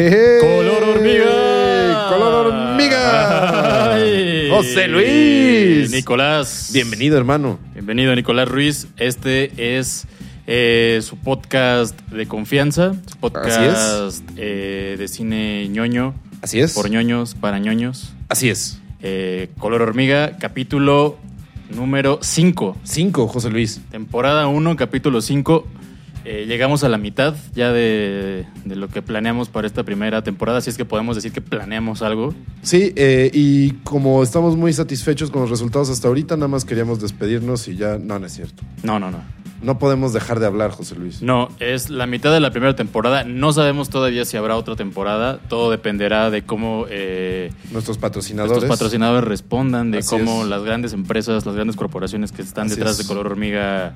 ¡Eh! ¡Color hormiga! ¡Color hormiga! Ay. ¡José Luis! Nicolás. Bienvenido, hermano. Bienvenido, Nicolás Ruiz. Este es eh, su podcast de confianza, su podcast eh, de cine ñoño, Así es. por ñoños, para ñoños. Así es. Eh, Color Hormiga, capítulo número 5. Cinco, José Luis. Temporada 1, capítulo 5. Llegamos a la mitad ya de, de lo que planeamos para esta primera temporada, así es que podemos decir que planeamos algo. Sí, eh, y como estamos muy satisfechos con los resultados hasta ahorita, nada más queríamos despedirnos y ya. No, no es cierto. No, no, no. No podemos dejar de hablar, José Luis. No, es la mitad de la primera temporada. No sabemos todavía si habrá otra temporada. Todo dependerá de cómo eh, Nuestros patrocinadores. nuestros patrocinadores respondan, de Así cómo es. las grandes empresas, las grandes corporaciones que están Así detrás es. de Color Hormiga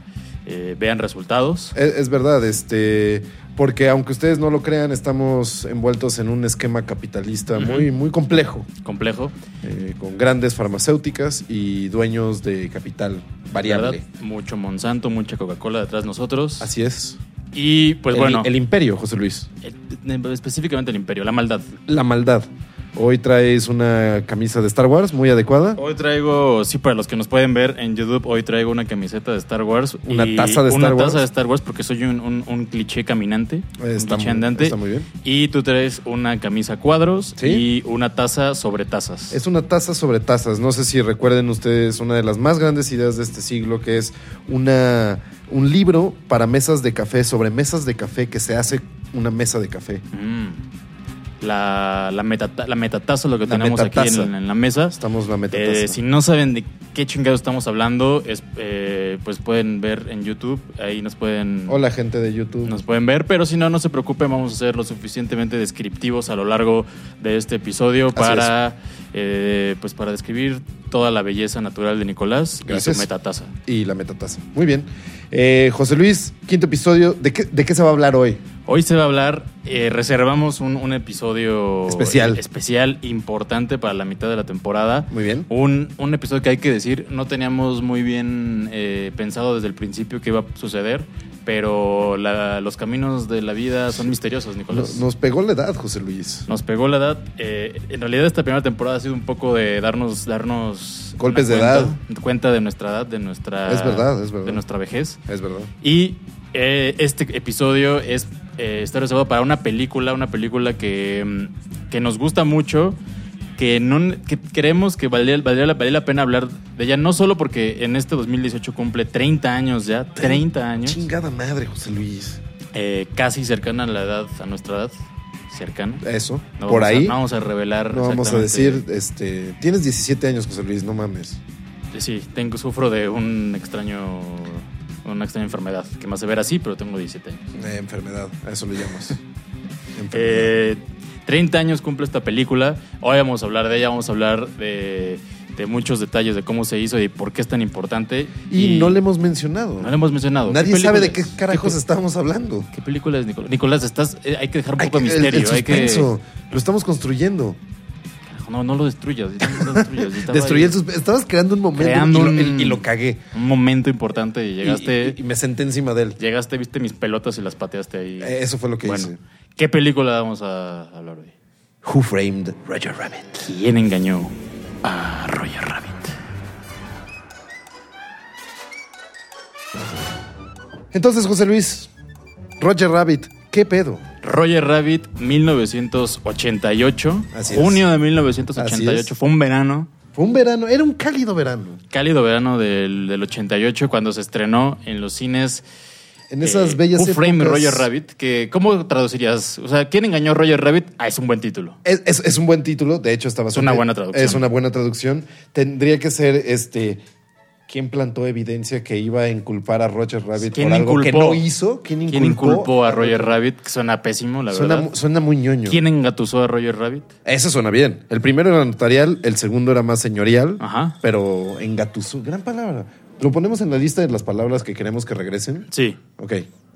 eh, vean resultados. Es, es verdad, este, porque aunque ustedes no lo crean, estamos envueltos en un esquema capitalista muy, muy complejo, Complejo. eh, con grandes farmacéuticas y dueños de capital variable. ¿verdad? Mucho Monsanto, mucha Coca-Cola detrás de nosotros. Así es. Y pues el, bueno, el imperio, José Luis. el- específicamente el imperio, la maldad. La maldad. Hoy traes una camisa de Star Wars muy adecuada. Hoy traigo, sí, para los que nos pueden ver en YouTube, hoy traigo una camiseta de Star Wars. Una y taza de Una Star taza Wars. de Star Wars porque soy un, un- un cliché caminante. Está un cliché muy- andante. está muy bien. Y tú traes una camisa cuadros Sí. y una taza sobre tazas. Es una taza sobre tazas. No sé si recuerden ustedes una de las más grandes ideas de este siglo, que es una, un libro para mesas de café, sobre mesas de café que se hace una mesa de café. Mm. La, la, metata- la metataza, lo que La tenemos aquí metataza. en, en la mesa. Estamos la meta Eh, si no saben de qué chingados estamos hablando, es, eh, pues pueden ver en YouTube. Ahí nos pueden, Hola gente de YouTube. nos pueden ver. Pero si no, no se preocupen, vamos a ser lo suficientemente descriptivos a lo largo de este episodio Así para, eh, pues para describir toda la belleza natural de Nicolás Gracias. y su metataza. Y la metataza. Muy bien. Eh, José Luis, quinto episodio. ¿De qué, ¿De qué se va a hablar hoy? Hoy se va a hablar, eh, reservamos un, un episodio Especial. eh, especial, importante para la mitad de la temporada. Muy bien. Un, un episodio que hay que decir, no teníamos muy bien eh, pensado desde el principio que iba a suceder, pero la- los caminos de la vida son misteriosos, Nicolás. nos pegó la edad, José Luis. Nos pegó la edad. Eh, en realidad esta primera temporada ha sido un poco de darnos, darnos Golpes de cuenta, edad. cuenta de nuestra edad, de nuestra, Es verdad, es verdad. de nuestra vejez. Es verdad. Y este episodio es eh, está reservado para una película, una película que, mm, que nos gusta mucho, que, no, que creemos que valdría, valdría la, valdría la pena hablar de ella, no solo porque en este 2018 cumple 30 años ya, 30 años, Chingada madre, José Luis. eh, casi cercana a la edad, a nuestra edad, cercana. Eso. No Por a- ahí. no vamos a revelar. No vamos a decir, este, tienes 17 años, José Luis, no mames. Sí, tengo, sufro de un extraño, una extraña enfermedad, que me hace ver así, pero tengo 17 años. Eh, enfermedad, a eso le llamas. Eh, 30 años cumple esta película. Hoy vamos a hablar de ella, vamos a hablar de, de muchos detalles de cómo se hizo y por qué es tan importante. y, no le hemos mencionado. no le hemos mencionado. Nadie ¿Qué sabe de qué carajos ¿Qué, estábamos hablando. ¿Qué película es, Nicolás? Nicolás, estás, eh, hay que dejar un poco de que- el- misterio. el hay que. Lo estamos construyendo. No, no lo destruyas. no lo destruyas. Destruí el suspenso. Estabas creando un momento Creando y, lo, un- y lo cagué. Un momento importante y llegaste, Y, y me senté encima de él. llegaste, viste mis pelotas y las pateaste ahí. Eh, Eso fue lo que bueno, hice. ¿qué película vamos a hablar hoy? Who Framed Roger Rabbit? ¿Quién engañó a Roger Rabbit? Entonces, José Luis, Roger Rabbit, ¿qué pedo? Roger Rabbit, 1988. Así es. junio de Así 1988. es. Fue un verano. Fue un verano, era un cálido verano. Cálido verano del, del 88 cuando se estrenó en los cines. En esas eh, bellas Who épocas- Roger Rabbit. Que, ¿Cómo traducirías? O sea, ¿quién engañó a Roger Rabbit? Ah, es un buen título. Es, es- es un buen título, de hecho está bastante... una buena traducción. Es una buena traducción. Tendría que ser este... ¿Quién plantó evidencia que iba a inculpar a Roger Rabbit ¿Quién por algo que inculpó? no hizo? ¿Quién inculpó, ¿Quién inculpó a Roger Rabbit? Que suena pésimo, la Suena, verdad. suena muy ñoño. ¿Quién engatusó a Roger Rabbit? Eso suena bien. El primero era notarial, el segundo era más señorial, Ajá. pero engatusó. Gran palabra. ¿Lo ponemos en la lista de las palabras que queremos que regresen? Sí. Ok,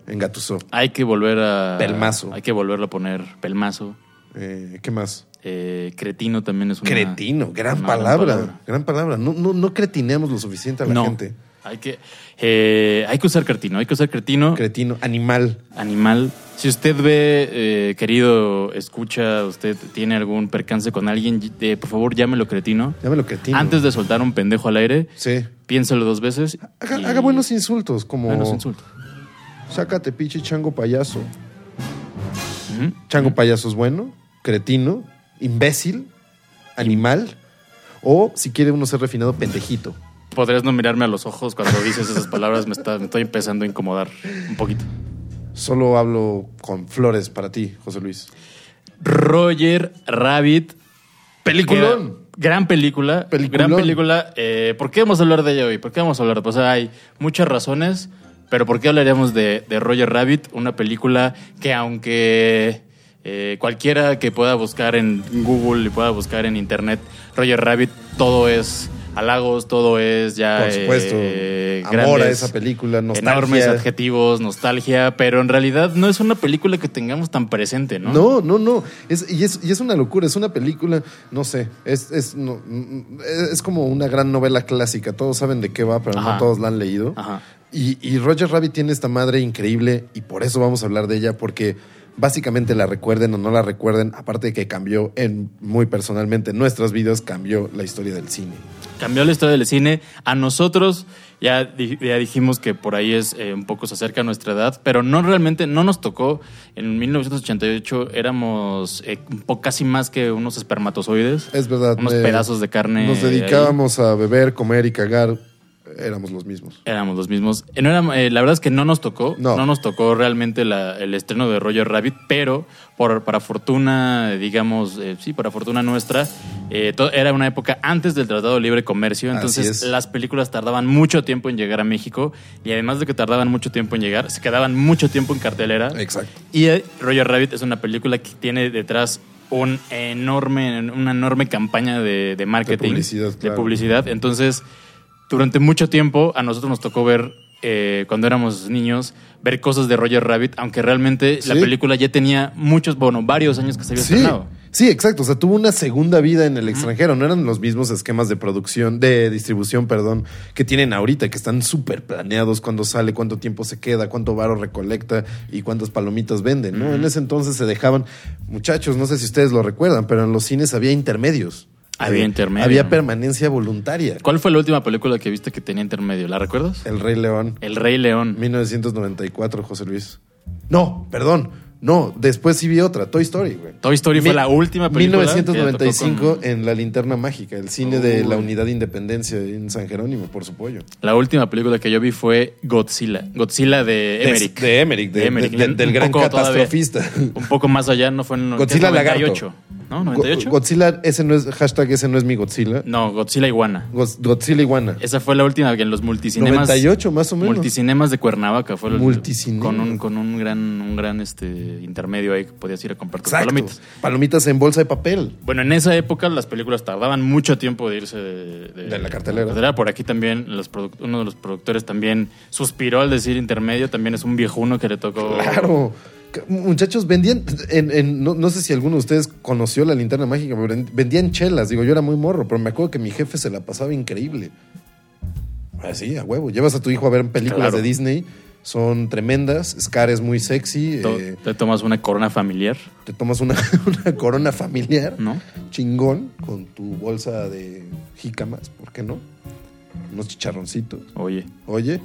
engatusó. Hay que volver a. Pelmazo. Hay que volverlo a poner. Pelmazo. Eh, ¿Qué más? Eh, cretino también es una. Cretino, gran una palabra. Gran palabra. No, no, no cretineamos lo suficiente a la No. gente. Hay que, eh, hay que usar cretino, hay que usar cretino. Cretino, animal. animal. Si usted ve, eh, querido, escucha, usted tiene algún percance con alguien, eh, por favor llámelo cretino. Llámelo cretino. Antes de soltar un pendejo al aire, Sí. piénselo dos veces. Haga, y- haga buenos insultos, como. buenos insultos. Sácate, pinche chango payaso. Chango payaso es bueno, cretino, imbécil, animal. O, si quiere uno ser refinado, pendejito. Podrías no mirarme a los ojos cuando dices esas palabras, me, está, me estoy empezando a incomodar un poquito. Solo hablo con flores para ti, José Luis. Roger Rabbit. Peliculón. Que- Gran película. Peliculón. Gran película. Eh, ¿Por qué vamos a hablar de ella hoy? ¿Por qué vamos a hablar? Pues hay muchas razones, pero ¿por qué hablaríamos de, de Roger Rabbit? Una película que aunque eh, cualquiera que pueda buscar en Google y pueda buscar en Internet, Roger Rabbit, todo es halagos, todo es ya... Por supuesto, eh, amor a grandes, esa película, nostalgia. Enormes adjetivos, nostalgia, pero en realidad no es una película que tengamos tan presente, ¿no? No, no, no. Es, y, es, y es una locura, es una película, no sé, es, es, no, mm, es como una gran novela clásica. Todos saben de qué va, pero Ajá. no todos la han leído. Ajá. Y, y Roger Rabbit tiene esta madre increíble y por eso vamos a hablar de ella, porque básicamente la recuerden o no la recuerden, aparte de que cambió en muy personalmente en nuestras vidas, cambió la historia del cine. cambió la historia del cine. A nosotros ya, ya dijimos que por ahí es eh, un poco se acerca a nuestra edad, pero no realmente, no nos tocó. En 1988 éramos eh, un poco casi más que unos espermatozoides. Es verdad. Unos eh, pedazos de carne. Nos ahí. dedicábamos a beber, comer y cagar. Éramos los mismos. Éramos los mismos. Eh, no era- eh, la verdad es que no nos tocó. No. nos tocó realmente la- el estreno de Roger Rabbit, pero por, para fortuna, digamos, eh, sí, para fortuna nuestra, eh, to- era una época antes del Tratado de Libre Comercio. Entonces es. las películas tardaban mucho tiempo en llegar a México y además de que tardaban mucho tiempo en llegar, se quedaban mucho tiempo en cartelera. Exacto. Y Roger Rabbit es una película que tiene detrás un enorme, una enorme campaña de, de marketing, publicidad, de publicidad. Entonces, durante mucho tiempo a nosotros nos tocó ver, eh, cuando éramos niños, ver cosas de Roger Rabbit, aunque realmente la película ya tenía muchos, bueno, varios años que se había Sí, estrenado. sí, exacto. O sea, tuvo una segunda vida en el extranjero. No eran los mismos esquemas de producción, de distribución, perdón, que tienen ahorita, que están súper planeados cuándo sale, cuánto tiempo se queda, cuánto varo recolecta y cuántas palomitas venden, ¿no? En ese entonces se dejaban, muchachos, no sé si ustedes lo recuerdan, pero en los cines había intermedios. Había intermedio. Había permanencia voluntaria. ¿Cuál fue la última película que viste que tenía intermedio? ¿La recuerdas? El Rey León, El Rey León. 1994, José Luis. No, perdón. No, después sí vi otra, Toy Story, güey. Toy Story fue la última película. que ya tocó 1995 con- en La Linterna Mágica, el cine de la. Unidad de Independencia en San Jerónimo, por su pollo. La última película que yo vi fue Godzilla. Godzilla de Emmerich. De, de Emmerich, de- Emmerich. de- de- del Un gran todavía- catastrofista. Un poco más allá, ¿no fue en Godzilla 98? ¿No? ¿98? Go- Godzilla, ese no es, hashtag ese no es mi Godzilla. no, Godzilla Iguana. Godzilla Iguana. Esa fue la última que en los multicinemas. 98 más o menos. Multicinemas de Cuernavaca fue el- Multicinema. con un con un gran un gran este intermedio ahí que podías ir a comprar tus Exacto. palomitas. Palomitas en bolsa de papel. Bueno, en esa época las películas tardaban mucho tiempo de irse de, De la cartelera. Por aquí también los uno de los productores también suspiró al decir intermedio, también es un viejuno que le tocó Claro. Muchachos, vendían, en, en- no, no sé si alguno de ustedes conoció la linterna mágica, pero en- vendían chelas. Digo, yo era muy morro, pero me acuerdo que mi jefe se la pasaba increíble. Así, a huevo. Llevas a tu hijo a ver películas Claro. de Disney, son tremendas. Scar es muy sexy. Eh, Te tomas una corona familiar, te tomas una, una corona familiar, ¿no? chingón, con tu bolsa de jícamas, ¿por qué no? Unos chicharroncitos. Oye. Oye,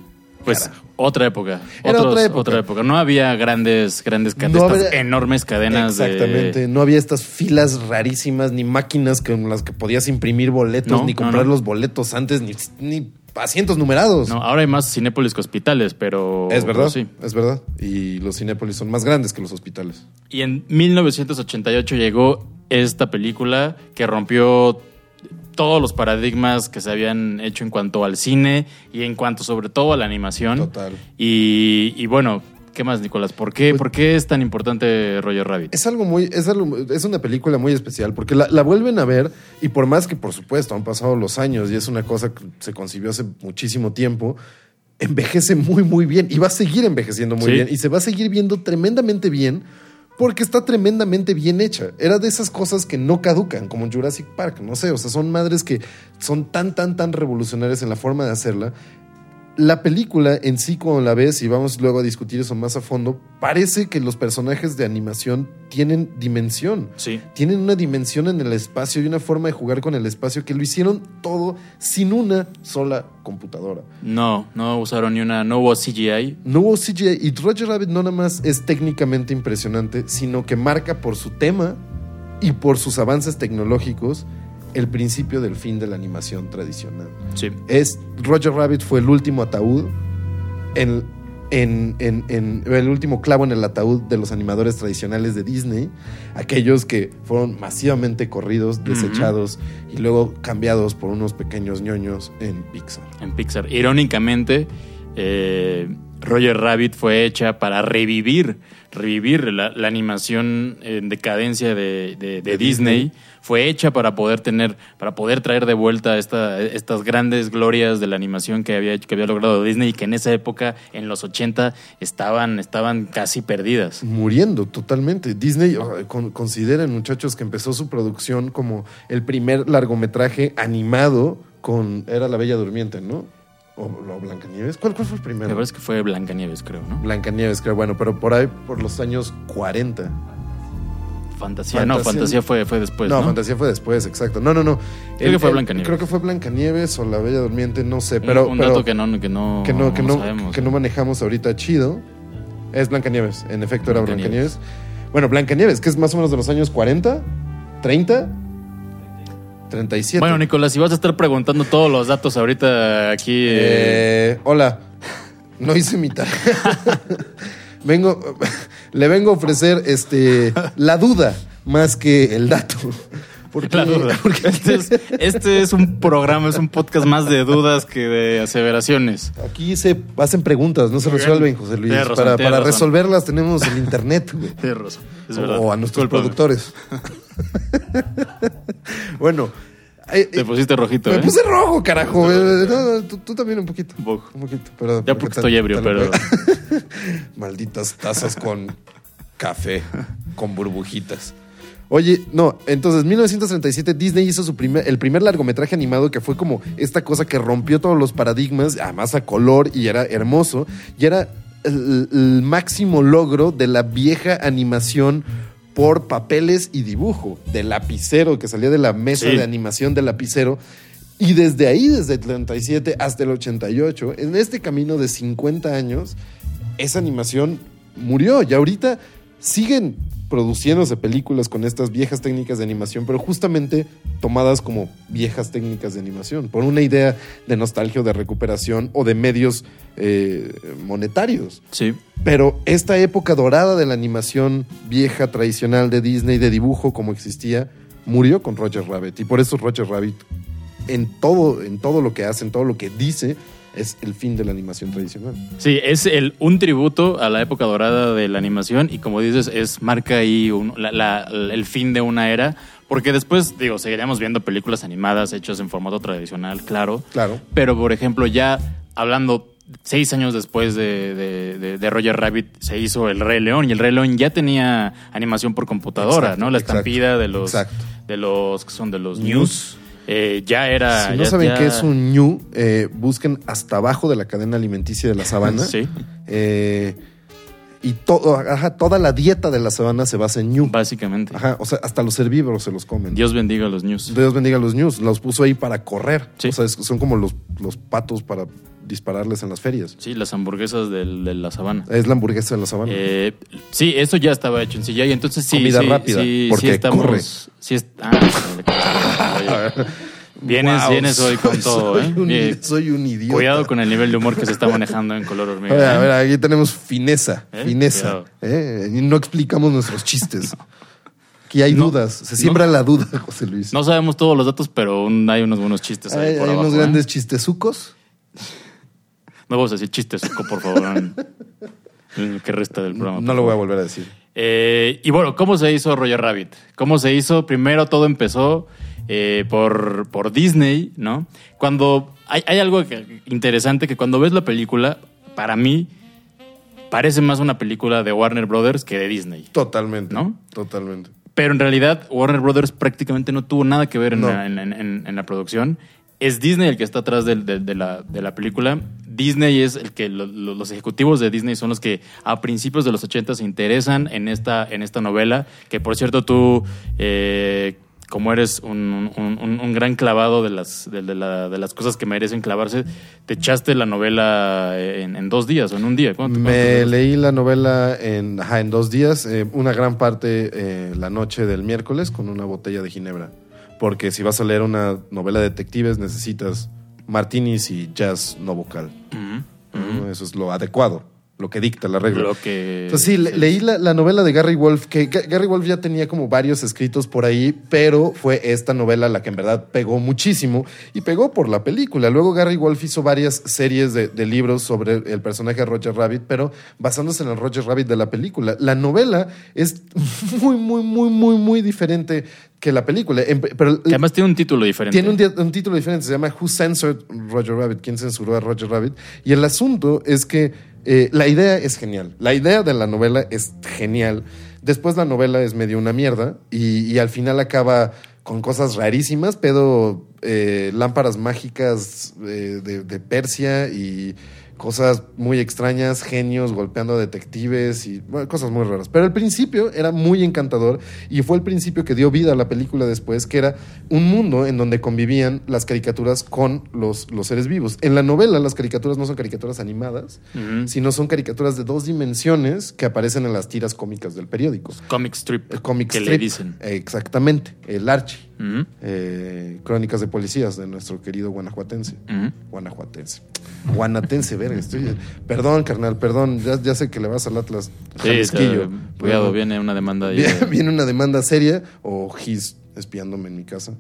Pues Carajo. otra época. Era Otros- otra época. otra época. No había grandes, grandes No cadenas, había- enormes cadenas Exactamente. de. No había estas filas rarísimas, ni máquinas con las que podías imprimir boletos, No, ni no, comprar no. los boletos antes, ni, ni asientos numerados. No, ahora hay más cinépolis que hospitales, pero. es verdad, sí. es verdad. Y los Cinépolis son más grandes que los hospitales. Y en 1988 llegó esta película que rompió todos los paradigmas que se habían hecho en cuanto al cine y en cuanto sobre todo a la animación. Total. Y, y bueno, ¿qué más, Nicolás? ¿Por qué, Pues- ¿Por qué es tan importante Roger Rabbit? Es algo muy, es algo, es una película muy especial porque la, la vuelven a ver y por más que por supuesto han pasado los años y es una cosa que se concibió hace muchísimo tiempo, envejece muy muy bien y va a seguir envejeciendo muy Sí. bien y se va a seguir viendo tremendamente bien porque está tremendamente bien hecha. Era de esas cosas que no caducan, como en Jurassic Park, no sé, o sea, son madres que son tan, tan, tan revolucionarias en la forma de hacerla la película en sí, cuando la ves, y vamos luego a discutir eso más a fondo, parece que los personajes de animación tienen dimensión. Sí. Tienen una dimensión en el espacio y una forma de jugar con el espacio que lo hicieron todo sin una sola computadora. No, no usaron ni una, no hubo CGI. No hubo CGI y Roger Rabbit no nada más es técnicamente impresionante, sino que marca por su tema y por sus avances tecnológicos el principio del fin de la animación tradicional. Sí. Es Roger Rabbit fue el último ataúd en, en, en- en- el último clavo en el ataúd de los animadores tradicionales de Disney, aquellos que fueron masivamente corridos, desechados y luego cambiados por unos pequeños ñoños en Pixar. en Pixar. Irónicamente, eh, Roger Rabbit fue hecha para revivir, revivir la, la animación en decadencia de, de- de De Disney. Disney. Fue hecha para poder tener, para poder traer de vuelta esta, estas grandes glorias de la animación que había, que había logrado Disney y que en esa época, en los 80, estaban, estaban casi perdidas. Muriendo totalmente. Disney, oh, con- consideren muchachos que empezó su producción como el primer largometraje animado con... Era La Bella Durmiente, ¿no? O, o Blancanieves. ¿Cuál, ¿Cuál fue el La primero? verdad es que fue Blancanieves, creo, ¿no? Blancanieves, creo. Bueno, pero por ahí, por los años 40. Fantasía, no, Fantasía- Fantasía fue, fue después, no, ¿no? Fantasía fue después, exacto. No, no, no. Creo que fue Blancanieves. Creo que fue Blancanieves o La Bella Durmiente, no sé. Pero, un, dato que no, que no, que no, que no, sabemos. que no manejamos ahorita chido. Es Blancanieves. En efecto, era Blancanieves. Blancanieves. Bueno, Blancanieves, que es más o menos de los años 40, 30, 37. Bueno, Nicolás, si vas a estar preguntando todos los datos ahorita aquí. eh, Eh, hola. No hice mi tarea. vengo, le vengo a ofrecer este la duda más que el dato. Porque, la duda. porque- Este es, este es un programa, es un podcast más de dudas que de aseveraciones. aquí se hacen preguntas, no se resuelven. José Luis. Tienes razón, para tienes para razón. resolverlas tenemos el internet, güey. Tienes razón. Es O- verdad. o a nuestros Discúlpame. productores. bueno. eh, Te eh, pusiste rojito, me ¿eh? puse rojo, carajo. No, no, tú, tú también un poquito. Un poco. Un poquito, pero Ya porque estoy ebrio, pero- Malditas tazas con café, con burbujitas. Oye, no, entonces 1937 Disney hizo su primer, el primer largometraje animado que fue como esta cosa que rompió todos los paradigmas, además a color y era hermoso, y era el, el máximo logro de la vieja animación por papeles y dibujo, de lapicero que salía de la mesa Sí. de animación de lapicero. Y desde ahí, desde el 37 hasta el 88, en este camino de 50 años, esa animación murió. Y ahorita siguen produciéndose películas con estas viejas técnicas de animación, pero justamente tomadas como viejas técnicas de animación, por una idea de nostalgia o de recuperación o de medios eh, monetarios. Sí. Pero esta época dorada de la animación vieja, tradicional de Disney, de dibujo como existía, murió con Roger Rabbit. Y por eso Roger Rabbit, en todo, en todo lo que hace, en todo lo que dice, es el fin de la animación tradicional. Sí, es el, un tributo a la época dorada de la animación y como dices, es marca ahí un- la- la- el fin de una era. Porque después, digo, seguiríamos viendo películas animadas hechas en formato tradicional, claro. Claro. Pero, por ejemplo, ya hablando seis años después de, de- de- de Roger Rabbit, se hizo El Rey León y El Rey León ya tenía animación por computadora, Exacto, ¿no? La exacto, estampida de los, exacto. de los que son de los News. Eh, ya era. si no ya- saben ya- qué es un ñu, eh, busquen hasta abajo de la cadena alimenticia de la sabana. Sí, Eh, y todo, ajá, toda la dieta de la sabana se basa en ñu. básicamente. Ajá, o sea, hasta los herbívoros se los comen. Dios bendiga a los news. Dios bendiga a los news. Los puso ahí para correr. Sí. O sea, son como los, los patos para dispararles en las ferias. Sí, las hamburguesas del- de la sabana. Es la hamburguesa de la sabana. Eh, sí, eso ya estaba hecho en CGI, y entonces sí. Comida sí, rápida, sí, porque sí estamos, corre. Sí ah. vienes, Wow, vienes hoy con soy- todo, ¿eh? Soy un, Bien. soy un idiota. Cuidado con el nivel de humor que se está manejando en color A hormiga. ver, a ¿eh? ver, aquí tenemos fineza. ¿Eh? Fineza. ¿eh? No explicamos nuestros chistes. Aquí hay No, dudas. Se siembra la duda, José Luis. No sabemos todos los datos, pero un- hay unos buenos chistes ahí hay por hay abajo, unos ¿eh? grandes chistezucos. No vamos a decir chistes, Suco, por favor. en- en el que resta del programa. No lo voy a volver a decir. Eh, y bueno, ¿cómo se hizo Roger Rabbit? ¿Cómo se hizo? Primero todo empezó eh, por, por Disney, ¿no? Cuando hay, hay algo que- interesante que cuando ves la película, para mí, parece más una película de Warner Brothers que de Disney. Totalmente. ¿No? Totalmente. Pero en realidad Warner Brothers prácticamente no tuvo nada que ver en, No. la, en- en- en- en la producción. Es Disney el que está atrás de, la, de la película. Disney es el que lo- lo- los ejecutivos de Disney son los que a principios de los 80 se interesan en esta, en esta novela, que por cierto tú, eh, como eres un, un- un- un gran clavado de las, de, de la- de las cosas que merecen clavarse, te echaste la novela en, en dos días o en un día. ¿Cuánto- cuánto Me te- leí la novela en, ajá, en dos días, eh, una gran parte eh, la noche del miércoles con una botella de ginebra. Porque si vas a leer una novela de detectives necesitas martinis y jazz no vocal. Eso es lo adecuado, lo que dicta la regla. Lo que... Entonces sí, le- leí la, la novela de Gary Wolf, que Ga- Gary Wolf ya tenía como varios escritos por ahí, pero fue esta novela la que en verdad pegó muchísimo y pegó por la película. Luego Gary Wolf hizo varias series de, de libros sobre el personaje de Roger Rabbit, pero basándose en el Roger Rabbit de la película. La novela es muy, muy, muy, muy, muy diferente que la película. En- pero Que además tiene un título diferente. tiene un, un título diferente, se llama Who Censored Roger Rabbit? ¿Quién censuró a Roger Rabbit? Y el asunto es que eh, la idea es genial. La idea de la novela es genial. Después la novela es medio una mierda y, al final acaba con cosas rarísimas, pero eh, lámparas mágicas eh, de Persia y cosas muy extrañas, genios golpeando a detectives y bueno, cosas muy raras. Pero el principio era muy encantador y fue el principio que dio vida a la película después, que era un mundo en donde convivían las caricaturas con los, los seres vivos. En la novela las caricaturas no son caricaturas animadas, sino son caricaturas de dos dimensiones que aparecen en las tiras cómicas del periódico. Comic strip. El comic que strip. le dicen. Exactamente, el Archie. Eh, Crónicas de policías de nuestro querido guanajuatense. Guanajuatense. Guanatense, verga. Estoy... Perdón, carnal, perdón. Ya, ya sé que le vas al Atlas. Sí, Jalisquillo. eh, cuidado, Pero- viene una demanda ahí. Viene, de- viene una demanda seria o Gis espiándome en mi casa,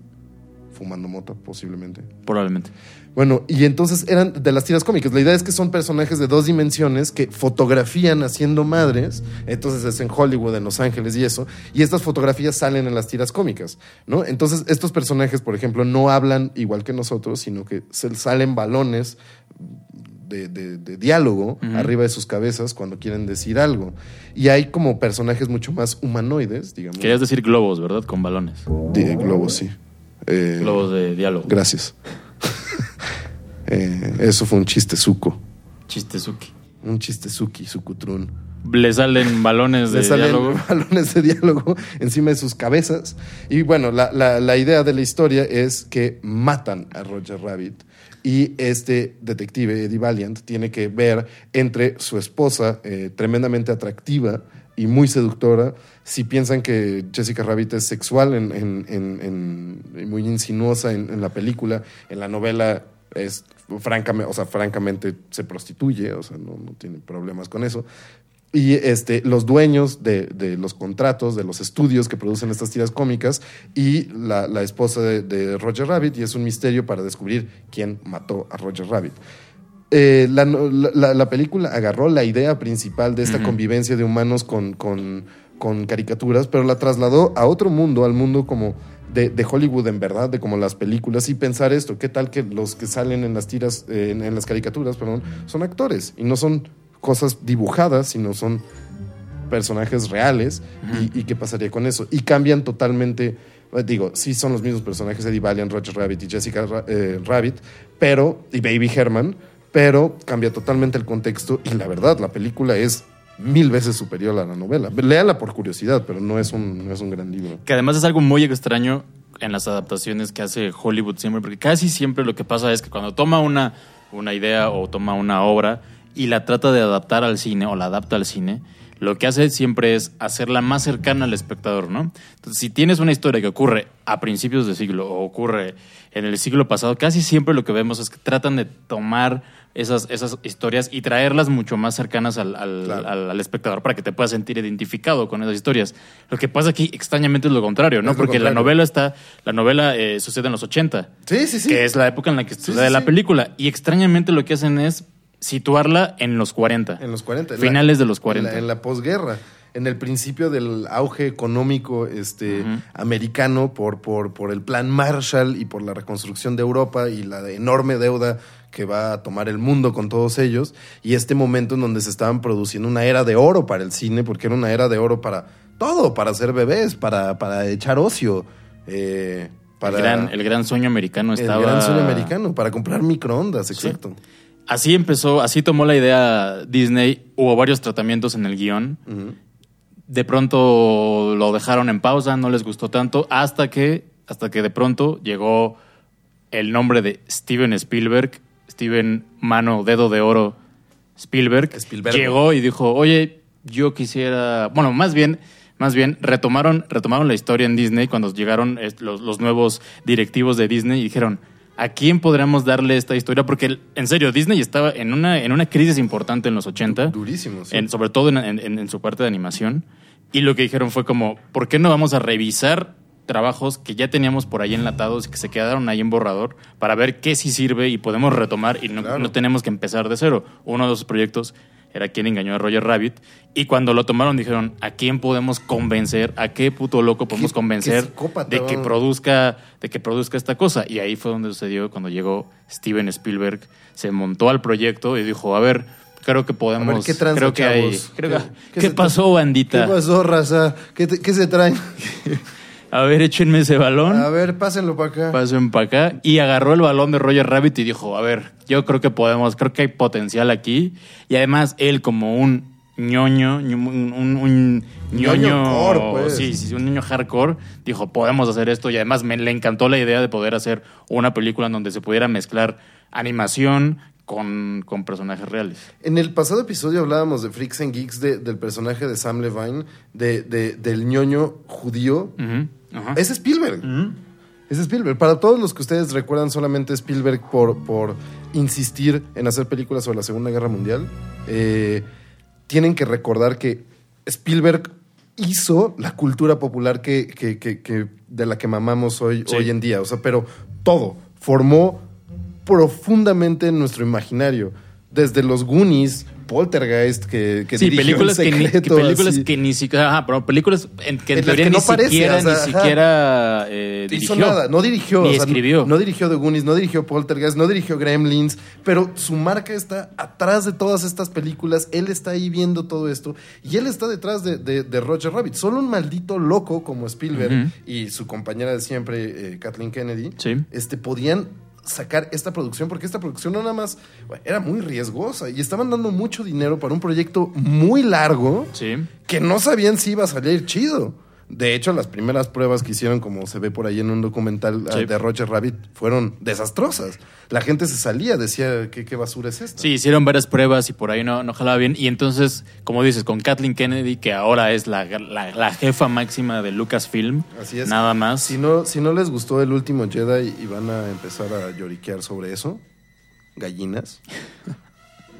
fumando mota, posiblemente. Probablemente. Bueno, y entonces eran de las tiras cómicas. La idea es que son personajes de dos dimensiones que fotografían haciendo madres. Entonces es en Hollywood, en Los Ángeles y eso. Y estas fotografías salen en las tiras cómicas, ¿no? Entonces estos personajes, por ejemplo, no hablan igual que nosotros, sino que salen balones de, de- de diálogo arriba de sus cabezas cuando quieren decir algo. Y hay como personajes mucho más humanoides, digamos. Querías decir globos, ¿verdad? Con balones. Globos, sí. Eh, Globos de diálogo. Gracias. Eh, eso fue un chiste suco. Chistezuki. Un chiste suki, sucutrún. Le salen balones de Le salen diálogo. balones de diálogo encima de sus cabezas. Y bueno, la, la- la idea de la historia es que matan a Roger Rabbit. Y este detective, Eddie Valiant, tiene que ver entre su esposa, eh, tremendamente atractiva y muy seductora, si piensan que Jessica Rabbit es sexual, en, muy insinuosa en, la película, en la novela es francamente, o sea, francamente se prostituye, o sea, no, no tiene problemas con eso. Y este, los dueños de, los contratos, de los estudios que producen estas tiras cómicas, y la, esposa de Roger Rabbit, y es un misterio para descubrir quién mató a Roger Rabbit. Eh, la, la- la- la película agarró la idea principal de esta convivencia de humanos con, con- con caricaturas, pero la trasladó a otro mundo, al mundo como de, de Hollywood en verdad, de como las películas, y pensar esto, ¿qué tal que los que salen en las tiras, eh, en, en las caricaturas, perdón, son actores y no son cosas dibujadas, sino son personajes reales y, y qué pasaría con eso. Y cambian totalmente, eh, digo, sí son los mismos personajes, Eddie Valiant, Roger Rabbit y Jessica Ra- eh, Rabbit, pero, y Baby Herman, pero cambia totalmente el contexto y la verdad, la película es mil veces superior a la novela. Léala por curiosidad, pero no es un, no es un gran libro. Que además es algo muy extraño en las adaptaciones que hace Hollywood siempre, porque casi siempre lo que pasa es que cuando toma una, una idea o toma una obra y la trata de adaptar al cine o la adapta al cine, lo que hace siempre es hacerla más cercana al espectador, ¿no? Entonces, si tienes una historia que ocurre a principios de siglo o ocurre en el siglo pasado, casi siempre lo que vemos es que tratan de tomar esas, esas historias y traerlas mucho más cercanas al, al- Claro. al- al espectador para que te puedas sentir identificado con esas historias. Lo que pasa aquí, extrañamente, es lo contrario, ¿no? Lo Porque la novela está, la novela eh, sucede en los 80, Sí, sí, sí. que es la época en la que sucede la película. Y extrañamente lo que hacen es situarla en los 40. En los 40. en la- Finales de los En 40. la, en la posguerra. En el principio del auge económico este, americano por, por, por el plan Marshall y por la reconstrucción de Europa y la enorme deuda que va a tomar el mundo con todos ellos. Y este momento en donde se estaban produciendo una era de oro para el cine, porque era una era de oro para todo, para hacer bebés, para, para echar ocio. eh, para el, gran, el gran sueño americano el estaba... gran sueño americano, para comprar microondas, exacto. así empezó, así tomó la idea Disney. Hubo varios tratamientos en el guion. De pronto lo dejaron en pausa, no les gustó tanto, hasta que, hasta que de pronto llegó el nombre de Steven Spielberg, Steven Mano, Dedo de Oro Spielberg. Spielberg. Llegó y dijo, oye, yo quisiera, bueno, más bien, más bien retomaron, retomaron la historia en Disney cuando llegaron los, los nuevos directivos de Disney y dijeron, ¿a quién podríamos darle esta historia? Porque, en serio, Disney estaba en una, en una crisis importante en los 80 Durísimo, sí. en- sobre todo en, en- en su parte de animación. Y lo que dijeron fue como, ¿por qué no vamos a revisar trabajos que ya teníamos por ahí enlatados y que se quedaron ahí en borrador para ver qué sí sirve y podemos retomar y no, Claro. no tenemos que empezar de cero? Uno de esos proyectos era quien engañó a Roger Rabbit y cuando lo tomaron dijeron, ¿a quién podemos convencer? ¿A qué puto loco podemos convencer de que produzca de que produzca esta cosa? Y ahí fue donde sucedió cuando llegó Steven Spielberg, se montó al proyecto y dijo, a ver, creo que podemos A ver, ¿qué tranza, creo que hay creo ¿Qué- qué ¿Qué, se- pasó, bandita? ¿Qué pasó, raza? ¿Qué, te- qué se traen? A ver, échenme ese balón. A ver, pásenlo para acá. Pasen para acá. Y agarró el balón de Roger Rabbit y dijo, a ver, yo creo que podemos, creo que hay potencial aquí. Y además él como un ñoño, un, un- un ñoño, Ñoño core, pues. sí, sí, un niño hardcore, dijo, podemos hacer esto. Y además me le encantó la idea de poder hacer una película en donde se pudiera mezclar animación con, con personajes reales. En el pasado episodio hablábamos de Freaks and Geeks, de- del personaje de Sam Levine, de, de- del ñoño judío. Ujú, ajá. Es Spielberg. Es Spielberg. Para todos los que ustedes recuerdan solamente Spielberg por, por insistir en hacer películas sobre la Segunda Guerra Mundial, eh, tienen que recordar que Spielberg hizo la cultura popular que, que- que- que- de la que mamamos hoy, Sí. hoy en día. O sea, pero todo. Formó profundamente en nuestro imaginario. Desde los Goonies, Poltergeist, que, que sí, películas, en que ni, que películas así. que ni siquiera, ajá, pero películas en que en, En las teoría que ni no parece, siquiera, o sea, ni ajá. siquiera eh, hizo nada, no dirigió, Ni o sea, escribió. No dirigió The Goonies, no dirigió Poltergeist, no dirigió Gremlins, pero su marca está atrás de todas estas películas. Él está ahí viendo todo esto y él está detrás de, de- de Roger Rabbit. Solo un maldito loco como Spielberg y su compañera de siempre, eh, Kathleen Kennedy, Sí. este, podían sacar esta producción porque esta producción no nada más bueno, era muy riesgosa y estaban dando mucho dinero para un proyecto muy largo Sí. que no sabían si iba a salir chido. De hecho, las primeras pruebas que hicieron, como se ve por ahí en un documental ah, Sí. de Roger Rabbit, fueron desastrosas. La gente se salía, decía, ¿qué, qué basura es esta? Sí, hicieron varias pruebas y por ahí no, no jalaba bien. Y entonces, como dices, con Kathleen Kennedy, que ahora es la, la, la jefa máxima de Lucasfilm, Así es. nada más. Si no, si no les gustó el último Jedi y van a empezar a lloriquear sobre eso, gallinas,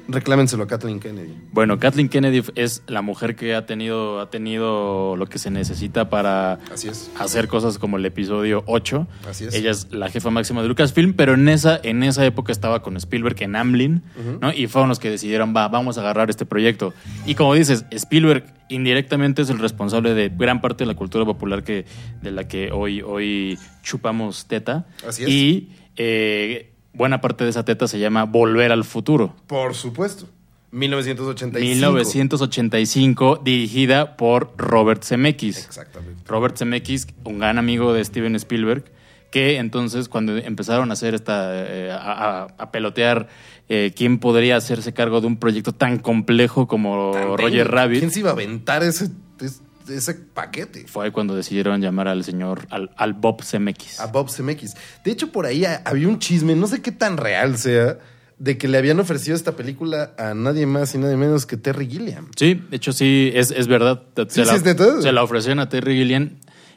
reclámenselo a Kathleen Kennedy. Bueno, Kathleen Kennedy es la mujer que ha tenido, ha tenido lo que se necesita para Así es. hacer cosas como el episodio 8. Así es. Ella es la jefa máxima de Lucasfilm, pero en esa, en esa época estaba con Spielberg en Amblin, ¿no? Y fueron los que decidieron, va, vamos a agarrar este proyecto. Y como dices, Spielberg indirectamente es el responsable de gran parte de la cultura popular que, de la que hoy, hoy chupamos teta. Así es. Y eh, buena parte de esa teta se llama Volver al Futuro. Por supuesto. 1985. 1985, dirigida por Robert Zemeckis. Exactamente. Robert Zemeckis, un gran amigo de Steven Spielberg, que entonces cuando empezaron a hacer esta, eh, a, a- pelotear eh, quién podría hacerse cargo de un proyecto tan complejo como Roger. Rabbit, ¿Quién se iba a aventar ese, es- ese paquete? fue cuando decidieron llamar al señor, al, al Bob Zemeckis. A Bob Zemeckis. De hecho, por ahí ha- había un chisme, no sé qué tan real sea, de que le habían ofrecido esta película a nadie más y nadie menos que Terry Gilliam. Sí, de hecho sí, es, es verdad. Se, Sí, la, sí, se la ofrecieron a Terry Gilliam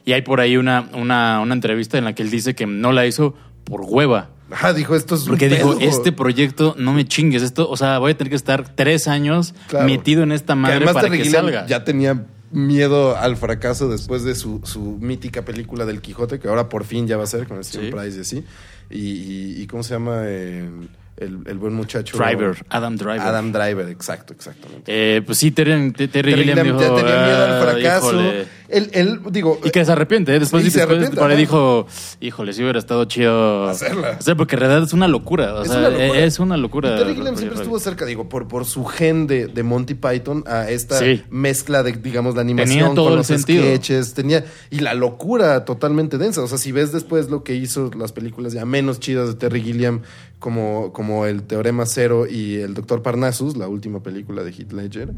y hay por ahí una, una, una entrevista en la que él dice que no la hizo por hueva. Ajá, dijo, esto es un Porque dijo, pedo. este proyecto, no me chingues, esto, o sea, voy a tener que estar tres años Claro. metido en esta Que madre además para Terry que Gilliam salga. Ya tenía miedo al fracaso después de su, su mítica película del Quijote, que ahora por fin ya va a ser con el Stephen Sí. Price y así. Y, y- y ¿cómo se llama el, el- el buen muchacho? Driver, Adam Driver. Adam Driver, exacto, exactamente. Eh, pues sí, Terry, Terry Terry Gilliam Gilliam dijo, ya tenía miedo al "Ah, fracaso. híjole". Él, él, digo, Y que se arrepiente, ¿eh? después, Sí, se después arrepiente, por ahí ajá. dijo, híjole, si hubiera estado chido Hacerla. O sea, porque en realidad es una locura. O Es sea, una locura. es una locura. Y Terry Gilliam siempre estuvo cerca, digo, por, por su gen de, de Monty Python a esta Sí. mezcla de, digamos, la animación Tenía todo con el los sentido. sketches, tenía, y la locura totalmente densa. O sea, si ves después lo que hizo las películas ya menos chidas de Terry Gilliam, como, como el Teorema Cero y el Doctor Parnassus, la última película de Heath Ledger,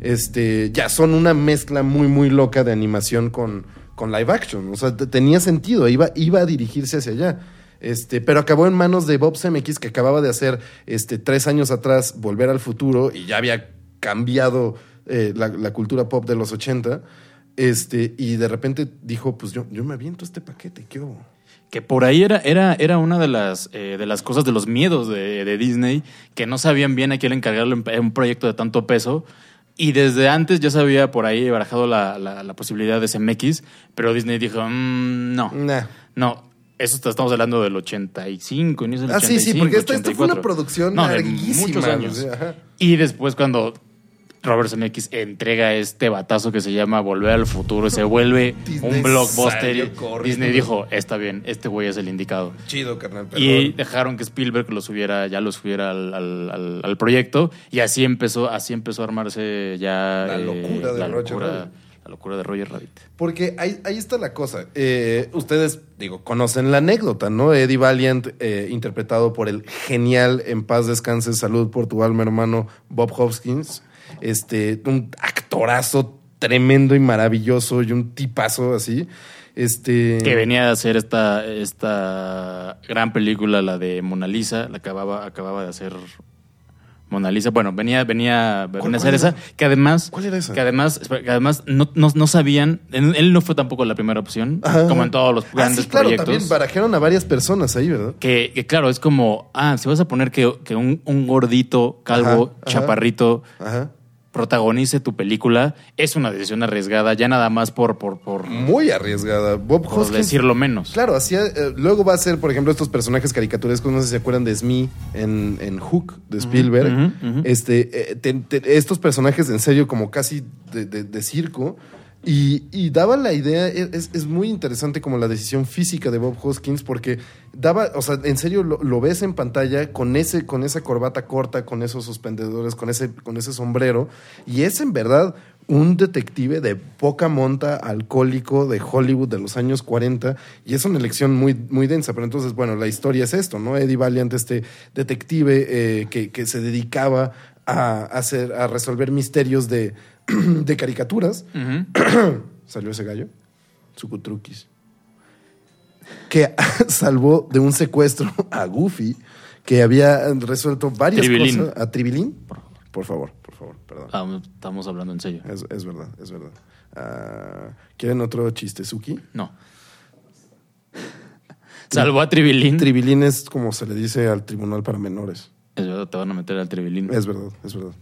este, ya son una mezcla muy, muy loca de animación con, con live action. O sea, tenía sentido, iba, iba a dirigirse hacia allá. Este, pero acabó en manos de Bob Zemeckis, que acababa de hacer este, tres años atrás Volver al Futuro y ya había cambiado eh, la, cultura pop de los 80. Este, y de repente dijo, pues yo, yo me aviento este paquete, ¿qué hubo? Que por ahí era, era, era una de las, eh, de las cosas, de los miedos de, de Disney, que no sabían bien a quién encargarle un proyecto de tanto peso. Y desde antes ya se había por ahí barajado la, la, la posibilidad de CMX, pero Disney dijo, "Mm, no, Nah. no. Eso está- estamos hablando del 85, inicio del Ah, sí, sí, 85, porque esta, esta fue una 84. producción No, de larguísima. muchos años. ajá. Y después cuando Robert Zemeckis entrega este batazo que se llama Volver al Futuro, se vuelve Disney un blockbuster. y. Disney dijo, está bien, este güey es el indicado. Chido, carnal, perdón. Y dejaron que Spielberg lo subiera, ya lo subiera al, al- al- al proyecto. Y así empezó, así empezó a armarse ya La eh, locura de la Roger locura, Rabbit. la locura de Roger Rabbit. Porque ahí, ahí está la cosa. Eh, ustedes, digo, conocen la anécdota, ¿no? Eddie Valiant, eh, interpretado por el genial, en paz descanse, salud por tu alma, hermano, Bob Hopkins. Este, un actorazo tremendo y maravilloso y un tipazo así. Este. Que venía a hacer esta, esta gran película, la de Mona Lisa, la acababa, acababa de hacer Mona Lisa. Bueno, venía, venía, venía a hacer esa, que además, ¿Cuál era esa? que además, que además no, no, no sabían, él, no fue tampoco la primera opción, Ajá. como en todos los Ah, grandes sí, claro, proyectos. también barajaron a varias personas ahí, ¿verdad? Que, que claro, es como, ah, si vas a poner que, que un, un gordito, calvo, ajá. chaparrito, Ajá. Protagonice tu película, es una decisión arriesgada, ya nada más por, por, por, Muy arriesgada. Bob por Hoskins decirlo menos. Claro, hacía, eh, luego va a ser, por ejemplo, estos personajes caricaturescos, no sé si se acuerdan de Smee en, en Hook de Spielberg. Este, eh, te- te- estos personajes en serio como casi de, de- de circo. Y, daba la idea, e, es, es muy interesante como la decisión física de Bob Hoskins, porque daba, o sea, en serio lo, lo ves en pantalla con ese, con esa corbata corta, con esos suspendedores, con ese, con ese sombrero, y es en verdad un detective de poca monta, alcohólico de Hollywood de los años 40, y es una elección muy, muy densa. Pero entonces, bueno, la historia es esto, ¿no? Eddie Valiant, este detective eh, que, que se dedicaba a, hacer, a resolver misterios de, de caricaturas. Salió ese gallo, Sucutruquis, que salvó de un secuestro a Goofy, que había resuelto varias Tribilín. cosas. ¿A Tribilín? Por favor, por favor, perdón. Ah, estamos hablando en serio. Es, es verdad, es verdad. Ah, ¿Quieren otro chiste, Suki? No. Salvó a Tribilín. Tribilín es como se le dice al tribunal para menores. es verdad, te van a meter al Tribilín. Es verdad, es verdad.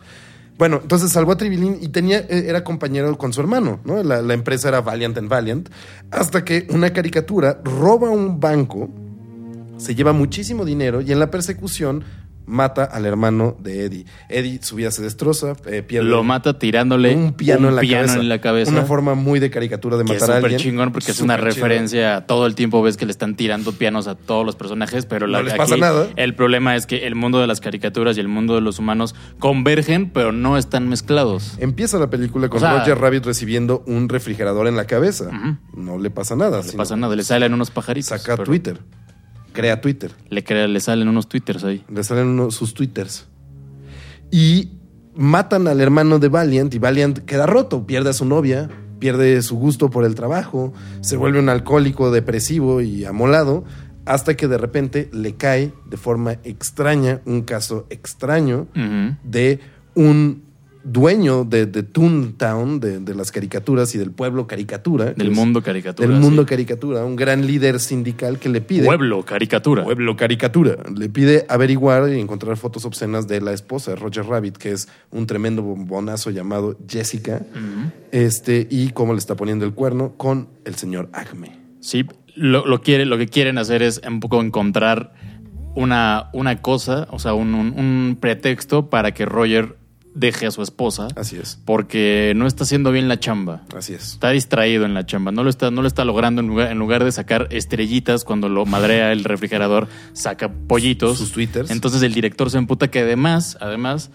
Bueno, entonces salvó a Tribilín y tenía, eh, era compañero con su hermano, ¿no? La, la empresa era Valiant and Valiant, hasta que una caricatura roba un banco, se lleva muchísimo dinero y en la persecución mata al hermano de Eddie. Eddie su vida se destroza, eh, pierde Lo mata tirándole un piano, en, la piano cabeza. en la cabeza. Una forma muy de caricatura de que es matar a súper alguien. chingón porque es una referencia. Todo el tiempo ves que le están tirando pianos a todos los personajes, pero la, No les pasa nada. el problema es que el mundo de las caricaturas y el mundo de los humanos convergen, pero no están mezclados. Empieza la película con O sea- Roger Rabbit recibiendo un refrigerador en la cabeza. No le pasa nada. No le pasa nada, le salen unos pajaritos. Saca pero Twitter. Crea Twitter. Le, crea- le salen unos twitters ahí. Le salen unos- sus twitters. Y matan al hermano de Valiant y Valiant queda roto, pierde a su novia, pierde su gusto por el trabajo, se vuelve un alcohólico depresivo y amolado, hasta que de repente le cae de forma extraña un caso extraño de un dueño de, de Toontown, de, de las caricaturas y del pueblo caricatura. Del es- mundo caricatura. Del mundo sí. caricatura, un gran líder sindical que le pide... Pueblo caricatura. Pueblo Caricatura. Le pide averiguar y encontrar fotos obscenas de la esposa de Roger Rabbit, que es un tremendo bombonazo llamado Jessica, este, y cómo le está poniendo el cuerno con el señor Acme. Sí, lo, lo, quiere, lo que quieren hacer es un poco encontrar una, una cosa, o sea, un, un- un pretexto para que Roger deje a su esposa. Así es, Porque no está haciendo bien la chamba. así es. Está distraído en la chamba. No lo está, no lo está logrando en lugar, en lugar de sacar estrellitas cuando lo madrea el refrigerador, saca pollitos. Sus twitters. Entonces el director se emputa que además, además,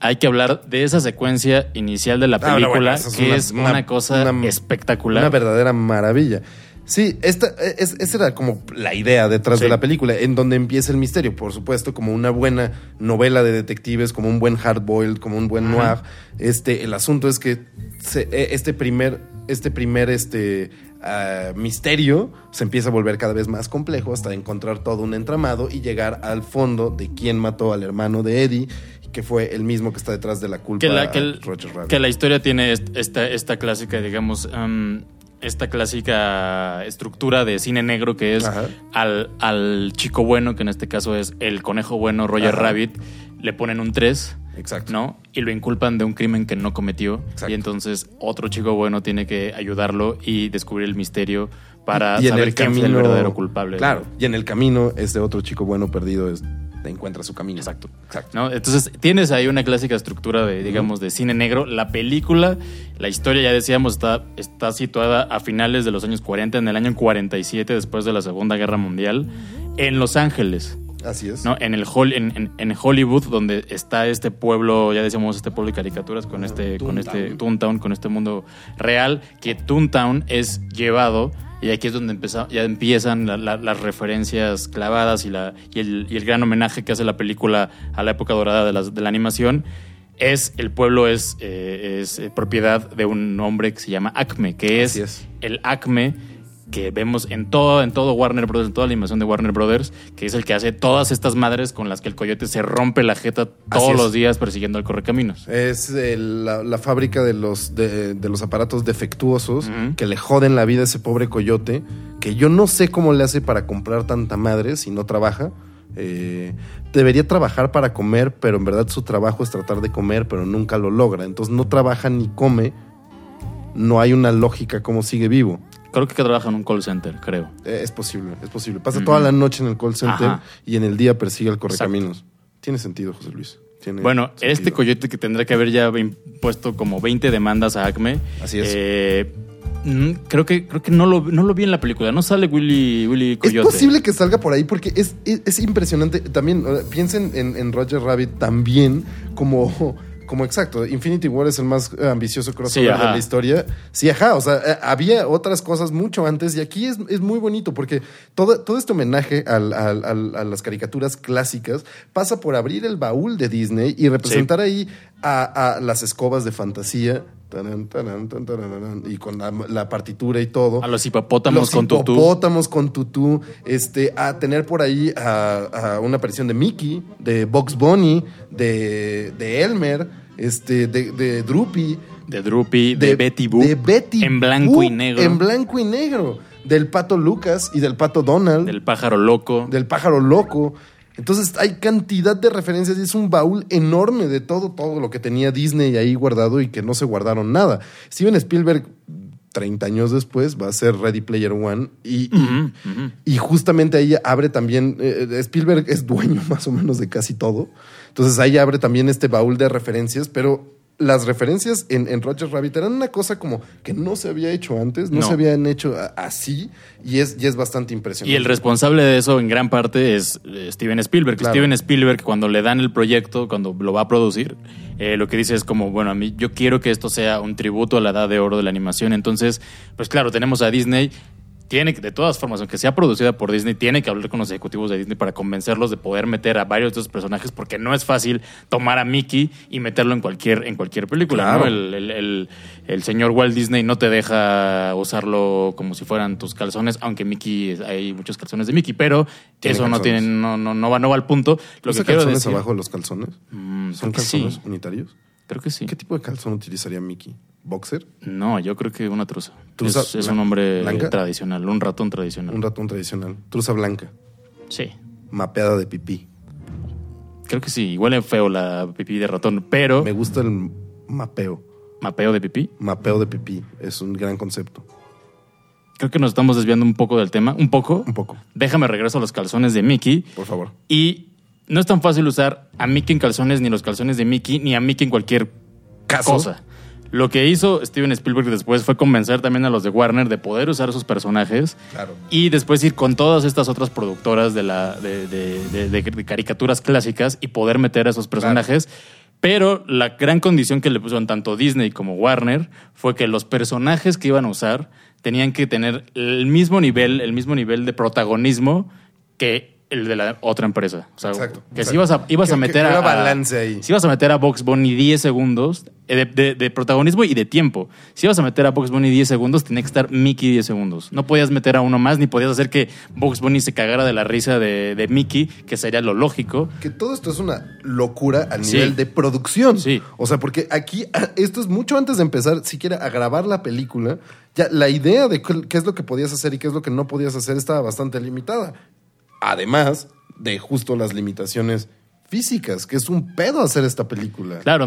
hay que hablar de esa secuencia inicial de la Ah, bueno, película, que es una, una- cosa una- espectacular. Una verdadera maravilla. Sí, esta, es, esa era como la idea detrás Sí. de la película, en donde empieza el misterio, por supuesto, como una buena novela de detectives, como un buen hardboiled, como un buen noir. Este, el asunto es que se- eh, este primer, este primer, este ah, misterio se empieza a volver cada vez más complejo hasta encontrar todo un entramado y llegar al fondo de quién mató al hermano de Eddie, que fue el mismo que está detrás de la culpa que la, que, el- Roger Rabbit. que la historia tiene est- esta, esta clásica, digamos, um, esta clásica estructura de cine negro que es al, al chico bueno, que en este caso es el conejo bueno, Roger Ajá. Rabbit, le ponen un 3. Exacto. ¿no? Y lo inculpan de un crimen que no cometió. Exacto. Y entonces otro chico bueno tiene que ayudarlo y descubrir el misterio para Y saber el quién fue el camino- verdadero culpable. Claro, y en el camino, este otro chico bueno perdido es, encuentra su camino. Exacto. Exacto. ¿no? Entonces tienes ahí una clásica estructura de, digamos, de cine negro. La película, la historia, ya decíamos, está, está situada a finales de los años 40, en el año 47, después de la Segunda Guerra Mundial, en Los Ángeles. Así es. ¿no? En, el Hol- en, en- en Hollywood, donde está este pueblo, ya decíamos, este pueblo de caricaturas con este, con este. Toontown, con este mundo real, que Toontown es llevado, y aquí es donde empeza- ya empiezan la- la- las referencias clavadas y, la, y, el, y el gran homenaje que hace la película a la época dorada de, las- de la animación. Es, el pueblo es, eh, es eh, propiedad de un hombre que se llama Acme, que es. el Acme que vemos en todo, en todo Warner Brothers, en toda la animación de Warner Brothers, que es el que hace todas estas madres con las que el coyote se rompe la jeta todos los días persiguiendo al correcaminos. Es el- la, la fábrica de los, de, de los aparatos defectuosos que le joden la vida a ese pobre coyote, que yo no sé cómo le hace para comprar tanta madre si no trabaja. Eh, debería trabajar para comer, pero en verdad su trabajo es tratar de comer, pero nunca lo logra. Entonces no trabaja ni come. No hay una lógica cómo sigue vivo. Creo que trabaja en un call center, creo. Eh, es posible, es posible. Pasa toda la noche en el call center Ajá. y en el día persigue al correcaminos. Tiene sentido, José Luis. Tiene Bueno, sentido. este coyote que tendrá que haber ya impuesto como 20 demandas a Acme. Así es. eh, mm, creo que, creo que no, lo, no lo vi en la película. No sale Willy, Willy Es Coyote. posible que salga por ahí porque es, es, es impresionante. También eh, piensen en, en Roger Rabbit también como, como exacto. Infinity War es el más eh, ambicioso crossover Sí, de la historia. Sí, ajá. O sea, eh, había otras cosas mucho antes y aquí es, es muy bonito porque todo, todo este homenaje al- al- al- a las caricaturas clásicas pasa por abrir el baúl de Disney y representar ahí a, a las escobas de fantasía. taran, taran, y con la, la partitura y todo A los hipopótamos los con tutú. hipopótamos con tutú, este, a tener por ahí a, a una aparición de Mickey, de Box Bunny, de, de Elmer, este, de, de Droopy, De Droopy, de, Betty Boop. de Betty En blanco Boop, y negro. En blanco y negro. Del pato Lucas y del pato Donald, Del pájaro loco. del pájaro loco. Entonces hay cantidad de referencias y es un baúl enorme de todo, todo lo que tenía Disney ahí guardado y que no se guardaron nada. Steven Spielberg, 30 años después, va a ser Ready Player One y, y- justamente ahí abre también, eh, Spielberg es dueño más o menos de casi todo. Entonces ahí abre también este baúl de referencias, pero las referencias en, en Roger Rabbit eran una cosa como que no se había hecho antes, no, No. se habían hecho así y es, y es bastante impresionante. Y el responsable de eso en gran parte es eh, Steven Spielberg. Claro. Steven Spielberg, cuando le dan el proyecto, cuando lo va a producir, eh, lo que dice es como, bueno, a mí yo quiero que esto sea un tributo a la edad de oro de la animación. Entonces, pues claro, tenemos a Disney. Tiene de todas formas, aunque sea producida por Disney, tiene que hablar con los ejecutivos de Disney para convencerlos de poder meter a varios de estos personajes, porque no es fácil tomar a Mickey y meterlo en cualquier, en cualquier película. Claro. ¿no? El, el- el- el señor Walt Disney no te deja usarlo como si fueran tus calzones, aunque Mickey, hay muchos calzones de Mickey, pero Tiene eso no tiene, no, no, no va, no va al punto. Lo ¿Usa que quiero calzones decir. abajo de los calzones? Mm, ¿Son sí. calzones unitarios? Creo que sí. ¿Qué tipo de calzón utilizaría Mickey? ¿Boxer? No, yo creo que una truza. ¿Truza es, es un hombre blanca? tradicional, un ratón tradicional. Un ratón tradicional. Truza blanca. Sí. Mapeada de pipí. Creo que sí. Huele feo la pipí de ratón, pero Me gusta el mapeo. mapeo de pipí. Mapeo de pipí. Es un gran concepto. Creo que nos estamos desviando un poco del tema. Un poco. Un poco. Déjame regreso a los calzones de Mickey. Por favor. Y no es tan fácil usar a Mickey en calzones, ni los calzones de Mickey, ni a Mickey en cualquier Caso. cosa. Lo que hizo Steven Spielberg después fue convencer también a los de Warner de poder usar esos personajes Claro. y después ir con todas estas otras productoras de, la, de, de- de- de- de caricaturas clásicas y poder meter a esos personajes. Pero la gran condición que le pusieron tanto Disney como Warner fue que los personajes que iban a usar tenían que tener el mismo nivel, el mismo nivel de protagonismo que el de la otra empresa. O sea, Exacto, que si ibas a, ibas a Que- meter a, balance ahí. Si ibas a meter a Box Bunny 10 segundos eh, de, de- de protagonismo y de tiempo. Si ibas a meter a Box Bunny 10 segundos, tenía que estar Mickey 10 segundos. No podías meter a uno más, ni podías hacer que Box Bunny se cagara de la risa de, de Mickey, que sería lo lógico. Que todo esto es una locura a Sí. nivel de producción. Sí. O sea, porque aquí, ah, esto es mucho antes de empezar siquiera a grabar la película, ya la idea de qué es lo que podías hacer y qué es lo que no podías hacer estaba bastante limitada. Además de justo las limitaciones físicas, que es un pedo hacer esta película. Claro,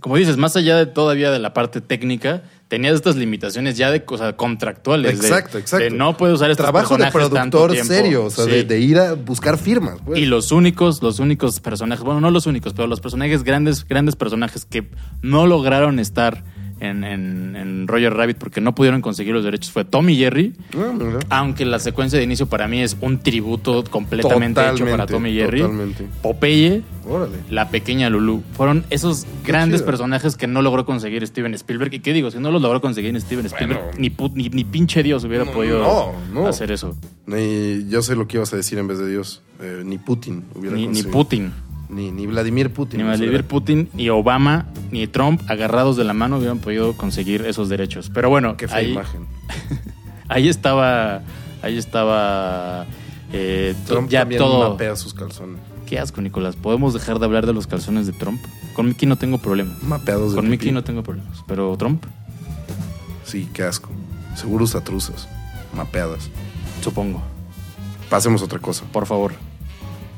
como dices, más allá de todavía de la parte técnica, tenías estas limitaciones ya de cosas contractuales. de- Exacto, exacto. De no puedes usar estos Trabajo de personajes productor serio, o sea, Sí. de, de ir a buscar firmas. pues. Y los únicos, los únicos personajes, bueno, no los únicos, pero los personajes grandes, grandes personajes que no lograron estar en, en- en Roger Rabbit porque no pudieron conseguir los derechos fue Tom y Jerry. Ah. Aunque la secuencia de inicio para mí es un tributo completamente hecho para Totalmente, Tom y Jerry. totalmente. Popeye, Órale. la pequeña Lulu. Fueron esos grandes chido. personajes que no logró conseguir Steven Spielberg. ¿Y qué digo? Si no los logró conseguir Steven Spielberg, Bueno. ni, pu- ni, ni pinche Dios hubiera No, podido no, no. hacer eso. Ni- yo sé lo que ibas a decir en vez de Dios. Eh, ni Putin hubiera Ni, ni conseguido. Putin. Ni, ni Vladimir Putin. Ni Vladimir Putin, ni Obama, ni Trump, agarrados de la mano, hubieran podido conseguir esos derechos. Pero bueno, Qué fea ahí, imagen. ahí estaba. Ahí estaba. eh, Trump ya también todo. mapea sus calzones. Qué asco, Nicolás. ¿Podemos dejar de hablar de los calzones de Trump? Con Mickey no tengo problema. Mapeados de Con pipí. Mickey no tengo problemas. Pero Trump, Sí, qué asco. Seguro usa truzas. Mapeadas. supongo. Pasemos a otra cosa. Por favor.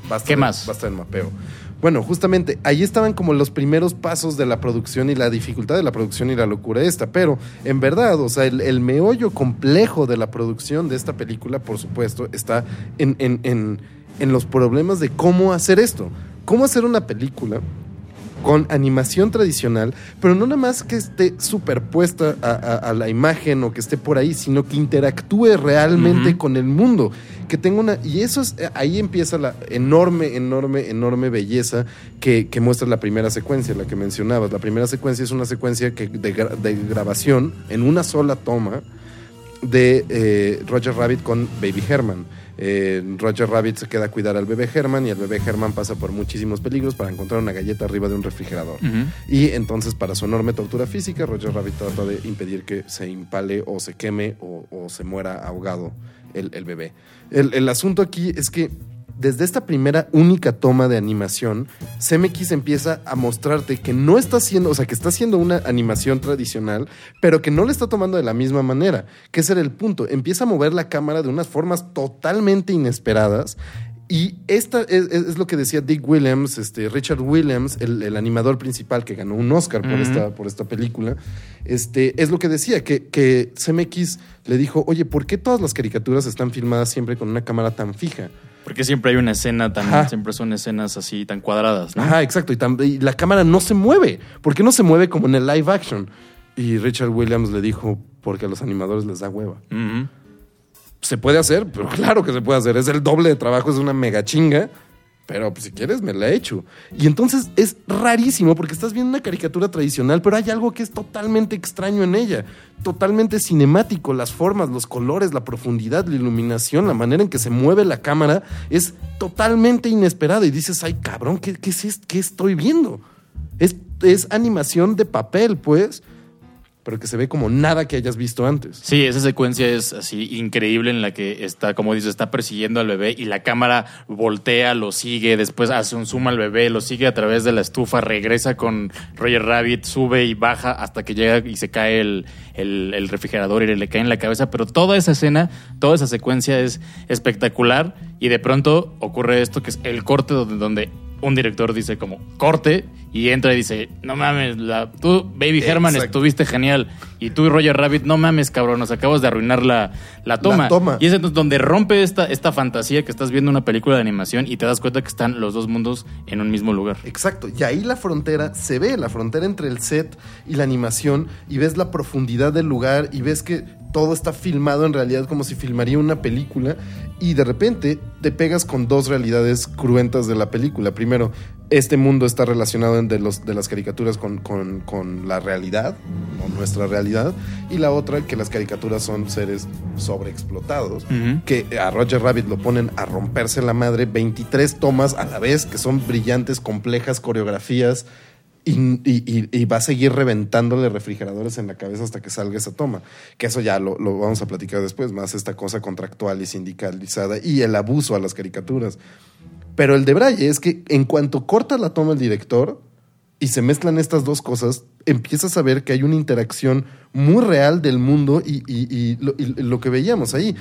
Basta ¿Qué de- más? Basta del mapeo. Bueno, justamente ahí estaban como los primeros pasos de la producción y la dificultad de la producción y la locura esta. Pero en verdad, o sea, el, el meollo complejo de la producción de esta película, por supuesto, está en, en- en- en los problemas de cómo hacer esto. Cómo hacer una película con animación tradicional, pero no nada más que esté superpuesta a, a- a la imagen o que esté por ahí, sino que interactúe realmente con el mundo, que tenga una y eso es eh, ahí empieza la enorme, enorme, enorme belleza que, que muestra la primera secuencia, la que mencionabas. La primera secuencia es una secuencia que de, de grabación en una sola toma de eh, Roger Rabbit con Baby Herman. Eh, Roger Rabbit se queda a cuidar al bebé Herman y el bebé Herman pasa por muchísimos peligros para encontrar una galleta arriba de un refrigerador. Y entonces, para su enorme tortura física, Roger Rabbit trata de impedir que se impale o se queme o, o se muera ahogado el, el bebé. El, el asunto aquí es que desde esta primera única toma de animación, CMX empieza a mostrarte que no está haciendo, o sea, que está haciendo una animación tradicional, pero que no le está tomando de la misma manera, que ese era el punto. Empieza a mover la cámara de unas formas totalmente inesperadas y esta es, lo que decía Dick Williams, este, Richard Williams, el, el animador principal que ganó un Oscar por, esta, por esta película, este, es lo que decía, que, que CMX le dijo, oye, ¿por qué todas las caricaturas están filmadas siempre con una cámara tan fija? Porque siempre hay una escena tan. Ajá. Siempre son escenas así tan cuadradas, ¿no? Ajá, exacto, y, la cámara no se mueve. ¿Por qué no se mueve como en el live action? Y Richard Williams le dijo, porque a los animadores les da hueva. Se puede hacer, pero claro que se puede hacer. Es el doble de trabajo, es una mega chinga. Pero pues, si quieres, me la he hecho. Y entonces es rarísimo porque estás viendo una caricatura tradicional, pero hay algo que es totalmente extraño en ella. Totalmente cinemático. Las formas, los colores, la profundidad, la iluminación, la manera en que se mueve la cámara es totalmente inesperada. Y dices, ay cabrón, ¿qué, qué es? ¿Qué estoy viendo? Es, es animación de papel, pues, pero que se ve como nada que hayas visto antes. Sí, esa secuencia es así increíble en la que está, como dices, está persiguiendo al bebé y la cámara voltea, lo sigue, después hace un zoom al bebé, lo sigue a través de la estufa, regresa con Roger Rabbit, sube y baja hasta que llega y se cae el, el- refrigerador y le cae en la cabeza. Pero toda esa escena, toda esa secuencia es espectacular y de pronto ocurre esto que es el corte donde un director dice como corte y entra y dice, no mames, la, tú, Baby Herman, Exacto. estuviste genial. Y tú y Roger Rabbit, no mames, cabrón, nos acabas de arruinar la, la toma. La toma. Y es entonces donde rompe esta, esta fantasía que estás viendo una película de animación y te das cuenta que están los dos mundos en un mismo lugar. Exacto, y ahí la frontera se ve, la frontera entre el set y la animación, y ves la profundidad del lugar, y ves que todo está filmado en realidad como si filmaría una película y de repente te pegas con dos realidades cruentas de la película. Primero, este mundo está relacionado de, los, de las caricaturas con, con- con la realidad, o nuestra realidad, y la otra, que las caricaturas son seres sobreexplotados, que a Roger Rabbit lo ponen a romperse la madre 23 tomas a la vez, que son brillantes, complejas coreografías, y, va a seguir reventándole refrigeradores en la cabeza hasta que salga esa toma. Que eso ya lo, vamos a platicar después, más esta cosa contractual y sindicalizada y el abuso a las caricaturas. Pero el de Braille es que en cuanto corta la toma el director y se mezclan estas dos cosas, empiezas a ver que hay una interacción muy real del mundo y, lo, que veíamos ahí.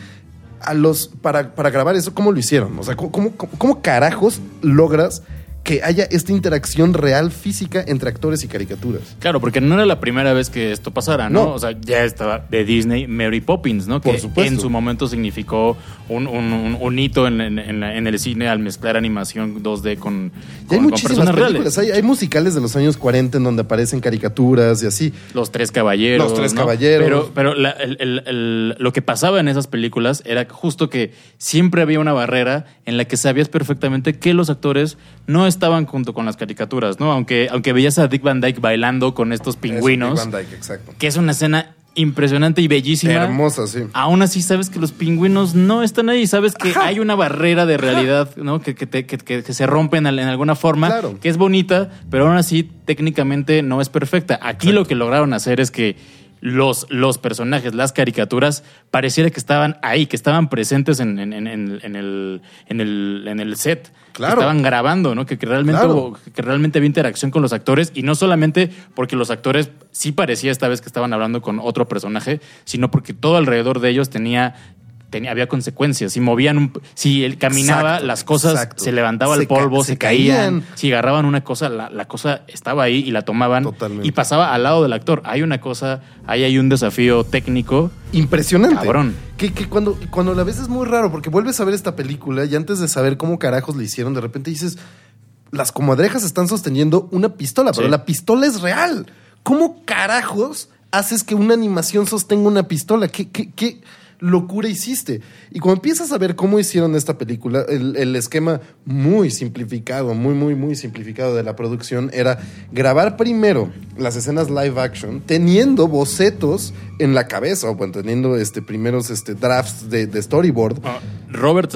A los, para, para grabar eso, ¿cómo lo hicieron? O sea, ¿cómo, cómo, cómo carajos logras que haya esta interacción real física entre actores y caricaturas? Claro, porque no era la primera vez que esto pasara, ¿no? No. O sea, ya estaba de Disney Mary Poppins, ¿no? Por que supuesto. en su momento significó un, un- hito en, en- en la- en el cine al mezclar animación 2D con, Y hay con- con muchísimas personas películas. reales. Hay, hay musicales de los años 40 en donde aparecen caricaturas y así. Los Tres Caballeros. Los Tres ¿no? Caballeros. Pero, pero la- el- el- el- lo que pasaba en esas películas era justo que siempre había una barrera en la que sabías perfectamente que los actores no estaban junto con las caricaturas, ¿no? Aunque, aunque veías a Dick Van Dyke bailando con estos pingüinos, Eso, Dick Van Dyke, exacto. que es una escena impresionante y bellísima. Hermosa, sí. Aún así sabes que los pingüinos no están ahí, sabes que hay una barrera de realidad, ¿no? Que, que, te- que- que- se rompen en alguna forma, Claro. que es bonita, pero aún así técnicamente no es perfecta. Aquí lo que lograron hacer es que los, los personajes, las caricaturas, pareciera que estaban ahí, que estaban presentes en, en- en- en- en el, en, el, en el set. Claro. Que estaban grabando, ¿no? Que, que realmente Claro. hubo- que realmente había interacción con los actores y no solamente porque los actores sí parecía esta vez que estaban hablando con otro personaje, sino porque todo alrededor de ellos tenía, tenía había consecuencias. Si movían un, si él caminaba, Exacto, las cosas exacto. se levantaba Se el polvo, ca- se, se caían. caían. Si agarraban una cosa, la, la cosa estaba ahí y la tomaban Totalmente. y pasaba al lado del actor. Hay una cosa, ahí hay un desafío técnico. Impresionante. Cabrón. Que, que cuando, cuando la ves es muy raro, porque vuelves a ver esta película y antes de saber cómo carajos le hicieron, de repente dices, las comadrejas están sosteniendo una pistola, pero Sí. la pistola es real. ¿Cómo carajos haces que una animación sostenga una pistola? ¿Qué, qué, qué locura hiciste? Y cuando empiezas a ver cómo hicieron esta película, el, el esquema muy simplificado, muy, muy, muy simplificado de la producción era grabar primero las escenas live action, teniendo bocetos en la cabeza, o bueno, teniendo este, primeros este, drafts de, de storyboard, Ah, Robert,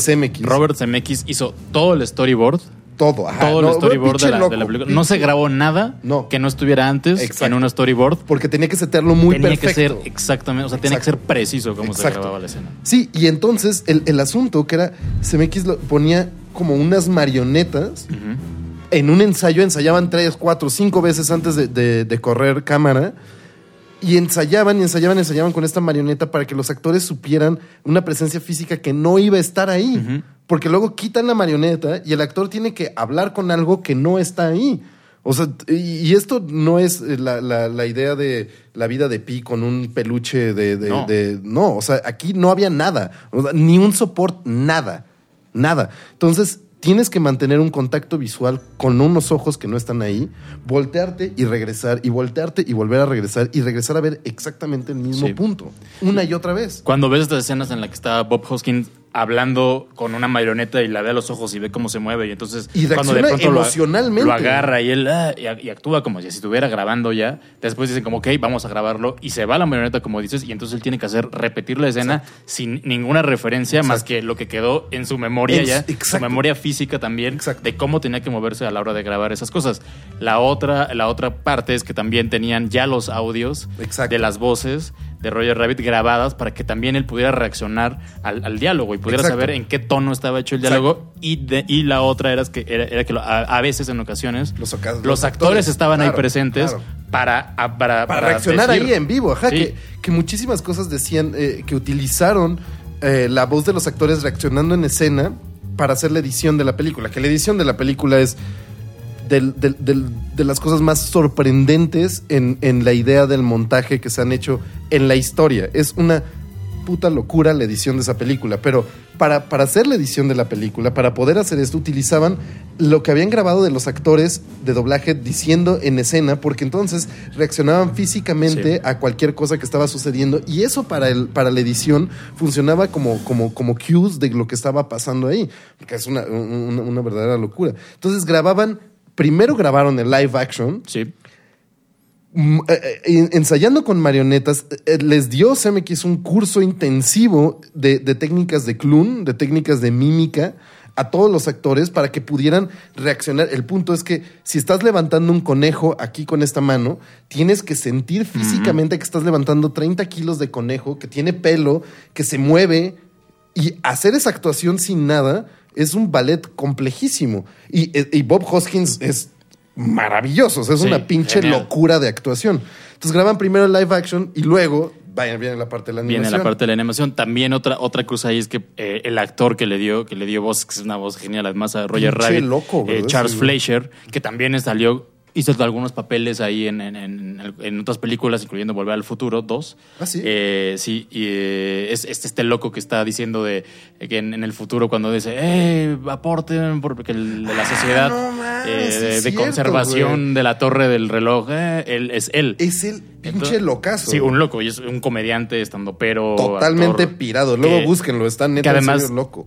Zemeckis. Robert Zemeckis hizo todo el storyboard todo. ajá. todo No, el storyboard de la, loco, de la película. No se grabó nada No. que no estuviera antes Exacto. en un storyboard. Porque tenía que setearlo muy tenía perfecto. que ser exactamente, o sea, tenía que ser preciso cómo Exacto. se grababa la escena. Sí, y entonces el, el asunto que era, CMX lo ponía como unas marionetas en un ensayo, ensayaban tres, cuatro, cinco veces antes de, de- de correr cámara. Y ensayaban y ensayaban y ensayaban con esta marioneta para que los actores supieran una presencia física que no iba a estar ahí. Ujú. Porque luego quitan la marioneta y el actor tiene que hablar con algo que no está ahí. O sea, y, esto no es eh, la, la- la idea de la vida de Pi con un peluche de, de- No. de- no, o sea, aquí no había nada. Ni un soporte, nada. Nada. Entonces, tienes que mantener un contacto visual con unos ojos que no están ahí, voltearte y regresar, y voltearte y volver a regresar, y regresar a ver exactamente el mismo Sí. punto. Una y otra vez. Cuando ves estas escenas en las que está Bob Hoskins hablando con una marioneta y la ve a los ojos y ve cómo se mueve y entonces Y cuando lo- emocionalmente. lo, agarra y él ah, y, y actúa como si estuviera grabando ya después dicen como ok vamos a grabarlo y se va la marioneta como dices y entonces él tiene que hacer repetir la escena sin ninguna referencia más que lo que quedó en su memoria ya su exacto. memoria física también de cómo tenía que moverse a la hora de grabar esas cosas. La otra la otra parte es que también tenían ya los audios de las voces de Roger Rabbit grabadas para que también él pudiera reaccionar al, al diálogo y pudiera Exacto. saber en qué tono estaba hecho el diálogo. Y, de- y la otra era que, era, era que lo- a, a veces, en ocasiones, Los los, oca- los actores, actores, estaban ahí presentes claro. para, a- para, para, reaccionar decir- ahí en vivo, ajá, Sí. que, que muchísimas cosas decían eh, que utilizaron eh, la voz de los actores reaccionando en escena para hacer la edición de la película, que la edición de la película es del- del- del- de las cosas más sorprendentes en, en la idea del montaje que se han hecho en la historia. Es una puta locura la edición de esa película, pero para, para hacer la edición de la película, para poder hacer esto, utilizaban lo que habían grabado de los actores de doblaje diciendo en escena, porque entonces reaccionaban físicamente Sí. a cualquier cosa que estaba sucediendo y eso para, el, para la edición funcionaba como, como, como cues de lo que estaba pasando ahí, porque es una, una, una verdadera locura. Entonces grababan, primero grabaron el live action, Sí. mm, eh, eh, ensayando con marionetas, eh, les dio CMX un curso intensivo de, de técnicas de clown, de técnicas de mímica a todos los actores para que pudieran reaccionar. El punto es que si estás levantando un conejo aquí con esta mano, tienes que sentir físicamente que estás levantando 30 kilos de conejo, que tiene pelo, que se mueve y hacer esa actuación sin nada es un ballet complejísimo. Y, y Bob Hoskins es maravilloso, o sea, es Sí, una pinche genial. locura de actuación. Entonces graban primero el live action y luego vayan, viene la parte de la animación. Viene la parte de la animación. También otra, otra cosa ahí es que eh, el actor que le dio, que le dio voz, que es una voz genial, además a Roger Pinche Rabbit, loco, eh. Charles Sí. Fleischer, que también salió, hizo algunos papeles ahí en, en- en- en otras películas, incluyendo Volver al Futuro 2. ¿Ah, sí? Eh, sí, y eh, es, es este loco que está diciendo de que en, el futuro cuando dice, eh, aporten porque el- de la sociedad Ah, no mames, eh, de, es de cierto, conservación güey. de la torre del reloj, eh, él, es él. Es el pinche locazo. Sí, un loco, y es un comediante, estando pero Totalmente pirado. Luego búsquenlo, está neta que en además- serio loco.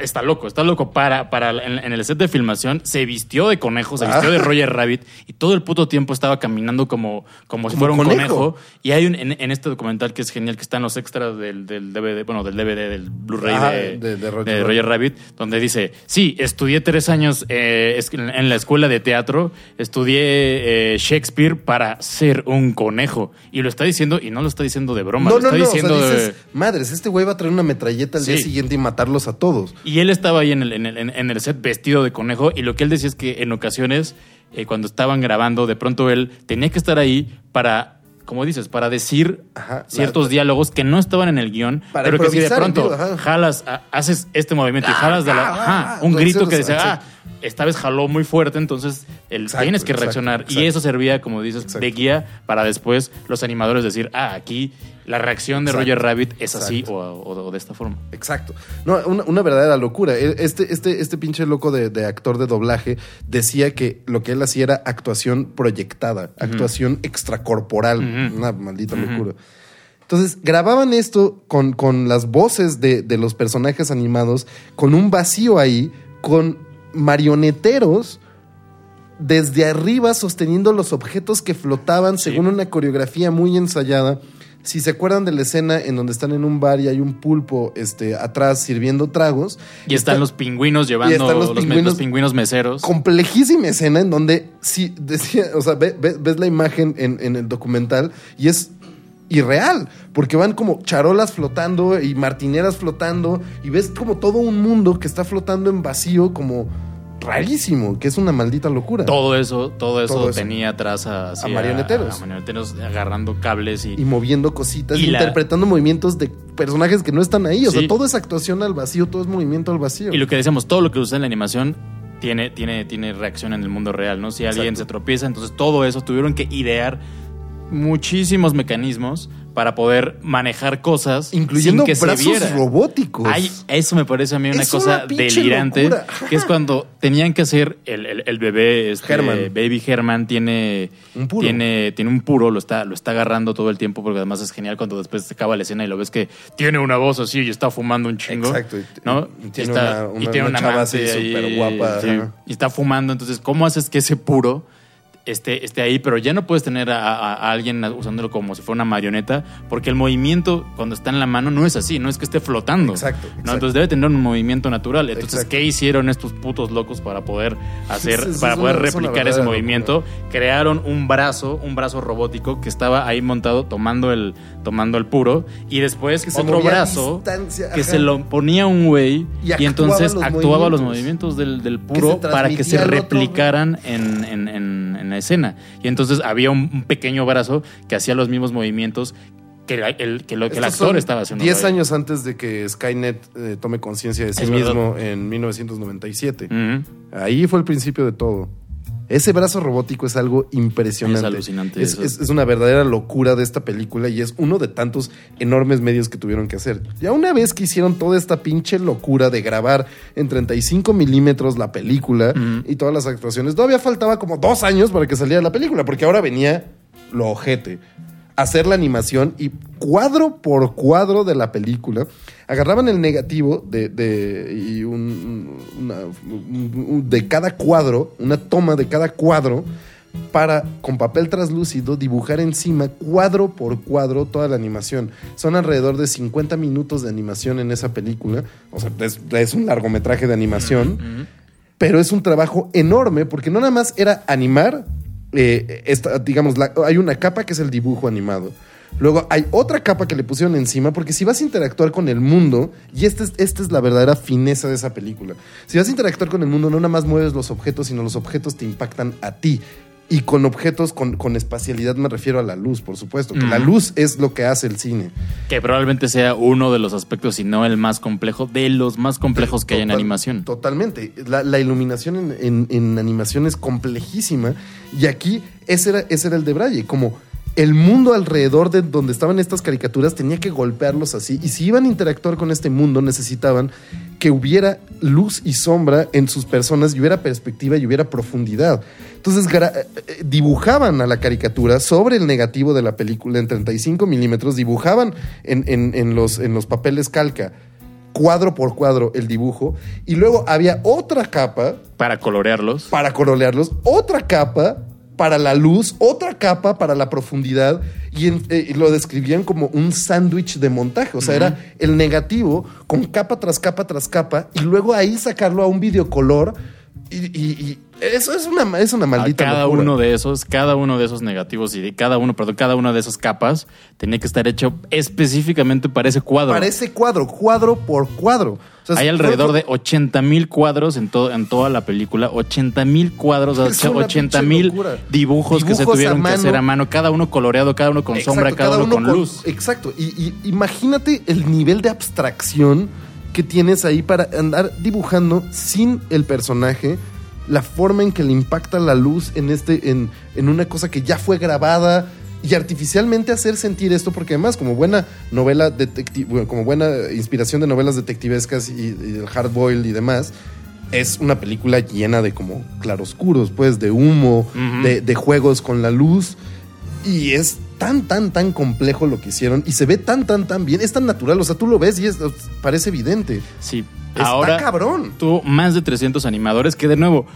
Está loco, está loco para, para en, en el set de filmación se vistió de conejo, se Ah. vistió de Roger Rabbit y todo el puto tiempo estaba caminando como, como, si fuera un conejo. conejo. Y hay un en, en este documental que es genial que están los extras del, del DVD, bueno, del DVD, del Blu-ray Ah, de, de- de Roger de Roger Rabbit, donde dice, sí, estudié tres años eh, en la escuela de teatro, estudié eh, Shakespeare para ser un conejo. Y lo está diciendo, y no lo está diciendo de broma, No, lo no, está no. O sea, diciendo de- dices, madres, este güey va a traer una metralleta al día siguiente y matarlos a todos. Y él estaba ahí en el, en el, en el set vestido de conejo y lo que él decía es que en ocasiones, eh, cuando estaban grabando, de pronto él tenía que estar ahí para, como dices, para decir Ajá, ciertos la- diálogos que no estaban en el guion, pero que si de pronto vivo, jalas, a- haces este movimiento y jalas de la... ah, ajá, ah, un ah, grito que decía, ah, esta vez jaló muy fuerte, entonces el, Exacto, tienes que reaccionar. exacto. Y eso servía, como dices, de guía para después los animadores decir, ah, aquí la reacción de Exacto, Roger Rabbit es así o, o- o de esta forma. Exacto. No, una, una verdadera locura. E- Este, este, este pinche loco de, de actor de doblaje decía que lo que él hacía era actuación proyectada, actuación extracorporal. Una maldita locura. Entonces, grababan esto con, con las voces de, de los personajes animados, con un vacío ahí, con marioneteros desde arriba sosteniendo los objetos que flotaban según una coreografía muy ensayada. Si se acuerdan de la escena en donde están en un bar y hay un pulpo este, atrás sirviendo tragos. Y están está- los pingüinos llevando están los pingüinos- los pingüinos meseros. complejísima escena en donde sí decía, o sea, ve- ve- ves la imagen en, en el documental y es irreal, porque van como charolas flotando y martineras flotando y ves como todo un mundo que está flotando en vacío como rarísimo, que es una maldita locura. Todo eso, todo eso, Todo eso. tenía atrás a, A marioneteros. A, marioneteros agarrando cables y, y moviendo cositas, Y la- interpretando movimientos de personajes que no están ahí. O Sí. sea, todo es actuación al vacío, todo es movimiento al vacío. y lo que decíamos, todo lo que usa en la animación tiene, tiene, tiene reacción en el mundo real, ¿no? Si alguien Exacto. se tropieza, entonces todo eso tuvieron que idear muchísimos mecanismos para poder manejar cosas Incluyendo sin que se brazos viera. robóticos. Ay, eso me parece a mí una Es cosa una delirante. locura. Que es cuando tenían que hacer el, el- el bebé, este, Herman. Baby Herman tiene Un puro. Tiene, tiene un puro, lo está, lo está agarrando todo el tiempo, porque además es genial cuando después se acaba la escena y lo ves que tiene una voz así y está fumando un chingo. Exacto, ¿no? y tiene está- una- y una- tiene una una chava así súper guapa, sí, y está fumando. Entonces, ¿cómo haces que ese puro esté, esté ahí? Pero ya no puedes tener a, a- a alguien usándolo como si fuera una marioneta, porque el movimiento cuando está en la mano no es así, no es que esté flotando. Exacto. Entonces debe tener un movimiento natural. Entonces, Exacto. ¿qué hicieron estos putos locos para poder hacer, para poder una replicar ese movimiento? Crearon un brazo, un brazo robótico que estaba ahí montado tomando el, tomando el puro y después Que otro brazo que se lo ponía un güey Y entonces los actuaba los movimientos. del, del puro para que se replicaran en, en- en- en escena. Y entonces había un, pequeño brazo que hacía los mismos movimientos que, el, que, lo, que el actor estaba haciendo. 10 ahí. años antes de que Skynet eh, tome conciencia de sí Es verdad. mismo en 1997. Ujú. Ahí fue el principio de todo. Ese brazo robótico es algo impresionante. Es alucinante Es, eso. es- es una verdadera locura de esta película y es uno de tantos enormes medios que tuvieron que hacer. Ya una vez que hicieron toda esta pinche locura de grabar en 35 milímetros la película y todas las actuaciones, todavía faltaba como dos años para que saliera la película, porque ahora venía lo ojete. Hacer la animación y cuadro por cuadro de la película, agarraban el negativo de, de, y un- una- un- un- de cada cuadro, una toma de cada cuadro, para con papel translúcido dibujar encima cuadro por cuadro toda la animación. Son alrededor de 50 minutos de animación en esa película. O sea, es, es un largometraje de animación. Pero es un trabajo enorme porque no nada más era animar, eh, esta, digamos, la- hay una capa que es el dibujo animado. Luego hay otra capa que le pusieron encima, porque si vas a interactuar con el mundo, y esta es, esta es la verdadera fineza de esa película, si vas a interactuar con el mundo, no nada más mueves los objetos, sino los objetos te impactan a ti. Y con objetos, con, con espacialidad me refiero a la luz, por supuesto. que La luz es lo que hace el cine. Que probablemente sea uno de los aspectos, si no el más complejo, de los más complejos que hay en animación. Totalmente. La, la iluminación en, en- en animación es complejísima. Y aquí ese era, ese era el de Braille. Como el mundo alrededor de donde estaban estas caricaturas tenía que golpearlos así. Y si iban a interactuar con este mundo, necesitaban que hubiera luz y sombra en sus personas y hubiera perspectiva y hubiera profundidad. Entonces eh, eh, dibujaban a la caricatura sobre el negativo de la película en 35 milímetros, dibujaban en, en- en los, en los papeles calca cuadro por cuadro el dibujo y luego había otra capa Para colorearlos. para colorearlos, otra capa para la luz, otra capa para la profundidad y, en- eh, y lo describían como un sándwich de montaje, o sea, era el negativo con capa tras capa tras capa y luego ahí sacarlo a un videocolor y, y- y eso es una, es una A maldita cada locura. uno de esos, cada uno de esos negativos y de cada uno, perdón, cada una de esas capas tenía que estar hecho específicamente para ese cuadro. Para ese cuadro, cuadro por cuadro. O sea, Hay alrededor de 80 mil cuadros en, todo, en toda la película. 80 mil cuadros, Es una 80 pinche mil dibujos, que se tuvieron que hacer a mano. Cada uno coloreado, cada uno con Exacto, sombra, cada, uno, con, luz. Exacto. Y, y imagínate el nivel de abstracción que tienes ahí para andar dibujando sin el personaje, la forma en que le impacta la luz en este, en, en una cosa que ya fue grabada. Y artificialmente hacer sentir esto, porque además, como buena novela detective, como buena inspiración de novelas detectivescas y, y el hard y demás, es una película llena de como claroscuros, pues, de humo, de juegos con la luz. Y es tan, tan, tan complejo lo que hicieron. Y se ve tan, tan, tan bien. Es tan natural. O sea, tú lo ves y es, parece evidente. Sí. Está Ahora cabrón. tuvo más de 300 animadores que de nuevo,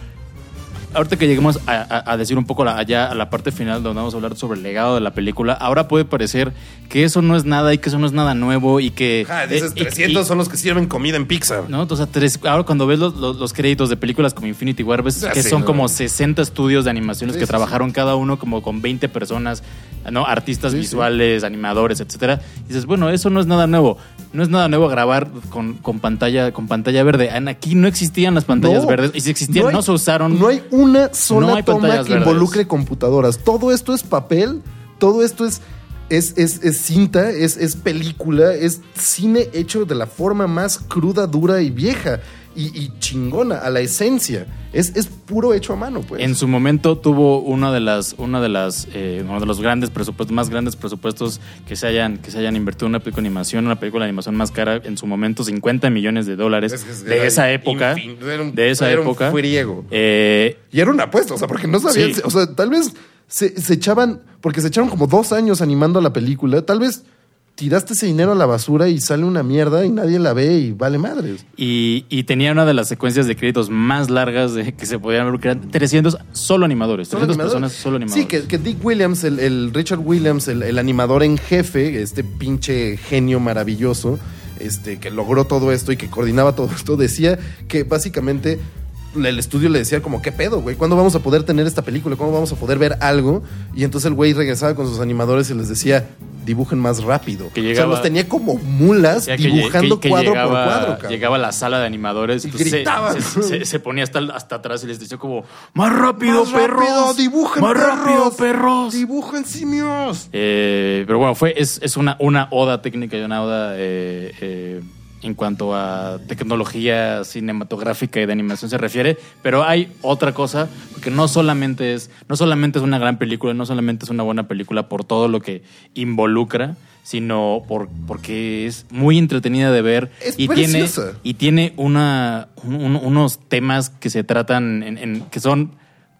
ahorita que lleguemos a, a- a decir un poco la- allá a la parte final donde vamos a hablar sobre el legado de la película, ahora puede parecer que eso no es nada y que eso no es nada nuevo y que... Ah, dices, eh, y- 300 y- son los que sirven comida en Pixar. ¿no? O sea, tres- ahora cuando ves los, los- los créditos de películas como Infinity War, ves Ya que son no. como 60 estudios de animaciones Sí, que sí, trabajaron cada uno como con 20 personas, ¿no? Artistas Sí, sí. visuales, animadores, etcétera. Y dices, bueno, eso no es nada nuevo. No es nada nuevo grabar con, con pantalla, con pantalla verde. Aquí no existían las pantallas No. verdes. Y si existían, no, hay- se usaron. No hay una sola No toma que verdes. involucre computadoras. Todo esto es papel, todo esto es, es, es, es cinta, es, es película, es cine hecho de la forma más cruda, dura y vieja. Y, y chingona, a la esencia. Es, es puro hecho a mano, pues. En su momento tuvo una de las, una de las, eh, uno de los grandes presupuestos, más grandes presupuestos que se hayan, que se hayan invertido en una película de animación, una película de animación más cara, en su momento 50 millones de dólares Es que es- de esa época, un- de esa era un época. friego. Eh, Y era una apuesta, o sea, porque no sabían, Sí. o sea, tal vez se, se echaban, porque se echaron como dos años animando la película, tal vez tiraste ese dinero a la basura y sale una mierda y nadie la ve y vale madres. y, y tenía una de las secuencias de créditos más largas de, que se podían ver, que eran 300 solo animadores, 300 animador. personas solo animadores. Sí, que, que Dick Williams, el, el Richard Williams, el, el animador en jefe, este pinche genio maravilloso, este, que logró todo esto y que coordinaba todo esto, decía que básicamente el estudio le decía como, ¿qué pedo, güey? ¿Cuándo vamos a poder tener esta película? ¿Cómo vamos a poder ver algo? Y entonces el güey regresaba con sus animadores y les decía, dibujen más rápido. Que o sea, llegaba- los tenía como mulas que dibujando que- que cuadro llegaba, por cuadro, cabrón. Llegaba a la sala de animadores y, se- gritaban. Se, se- se ponía hasta, hasta atrás y les decía como, más rápido, Más perros. rápido, dibujen más perros. rápido, perros. ¡Dibujen simios! Eh, pero bueno, fue, es, es una, una oda técnica y una oda eh, eh, en cuanto a tecnología cinematográfica y de animación se refiere, pero hay otra cosa, porque no solamente es, no solamente es una gran película, no solamente es una buena película por todo lo que involucra, sino por, porque es muy entretenida de ver Es y tiene, y tiene una, un- un- unos temas que se tratan en, en- que son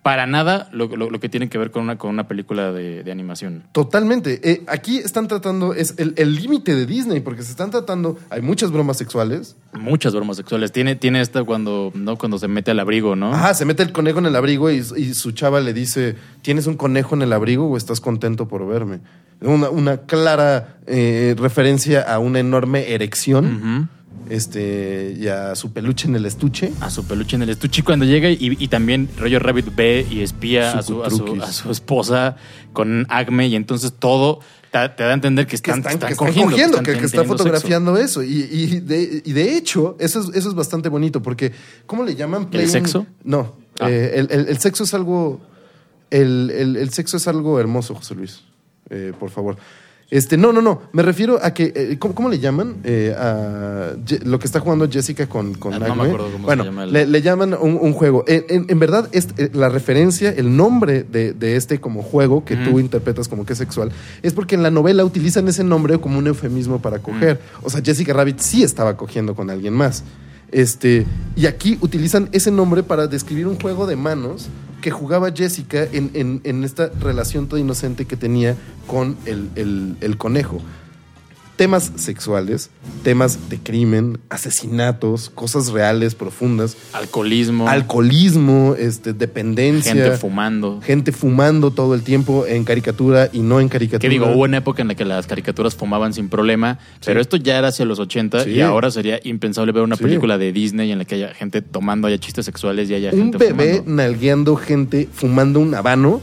para nada lo, lo- lo que tiene que ver con una, con una película de, de animación. Totalmente. Eh, aquí están tratando, es el el límite de Disney, porque se están tratando, hay muchas bromas sexuales. Muchas bromas sexuales. Tiene, tiene esta cuando, ¿no? cuando se mete al abrigo, ¿no? Ajá, se mete el conejo en el abrigo y, y su chava le dice, ¿tienes un conejo en el abrigo o estás contento por verme? Una, una clara eh, referencia a una enorme erección. Este, y a su peluche en el estuche. A su peluche en el estuche cuando llega y, y también Roger Rabbit ve y espía a su, a, su, a su esposa con acme y entonces todo te, te da a entender que que están, están, están que están cogiendo, cogiendo, están que, que está sexo. fotografiando eso. Y, y de, y de hecho, eso es, eso es bastante bonito, porque ¿cómo le llaman? ¿El sexo? No, Ah. eh, el, el- el sexo es algo... El, el- el sexo es algo hermoso, José Luis. Eh, por favor. Este, no, no, no. Me refiero a que. eh, ¿cómo, cómo le llaman? Eh, a lo que está jugando Jessica con, con Ah, no me acuerdo cómo se llama el- le, le llaman un, un juego. En, en- en verdad, es, eh, la referencia, el nombre de, de este como juego que tú interpretas como que es sexual, es porque en la novela utilizan ese nombre como un eufemismo para coger. Mm. O sea, Jessica Rabbit sí estaba cogiendo con alguien más. Este, y aquí utilizan ese nombre para describir un juego de manos que jugaba Jessica en, en- en esta relación toda inocente que tenía con el, el- el conejo. Temas sexuales, temas de crimen, asesinatos, cosas reales, profundas, Alcoholismo, alcoholismo, este, dependencia, gente fumando. gente fumando todo el tiempo en caricatura y no en caricatura. Que digo, hubo una época en la que las caricaturas fumaban sin problema, pero esto ya era hacia los 80 Sí. y ahora sería impensable ver una Sí. película de Disney en la que haya gente tomando, haya chistes sexuales y haya un gente bebé fumando. nalgueando gente fumando un habano.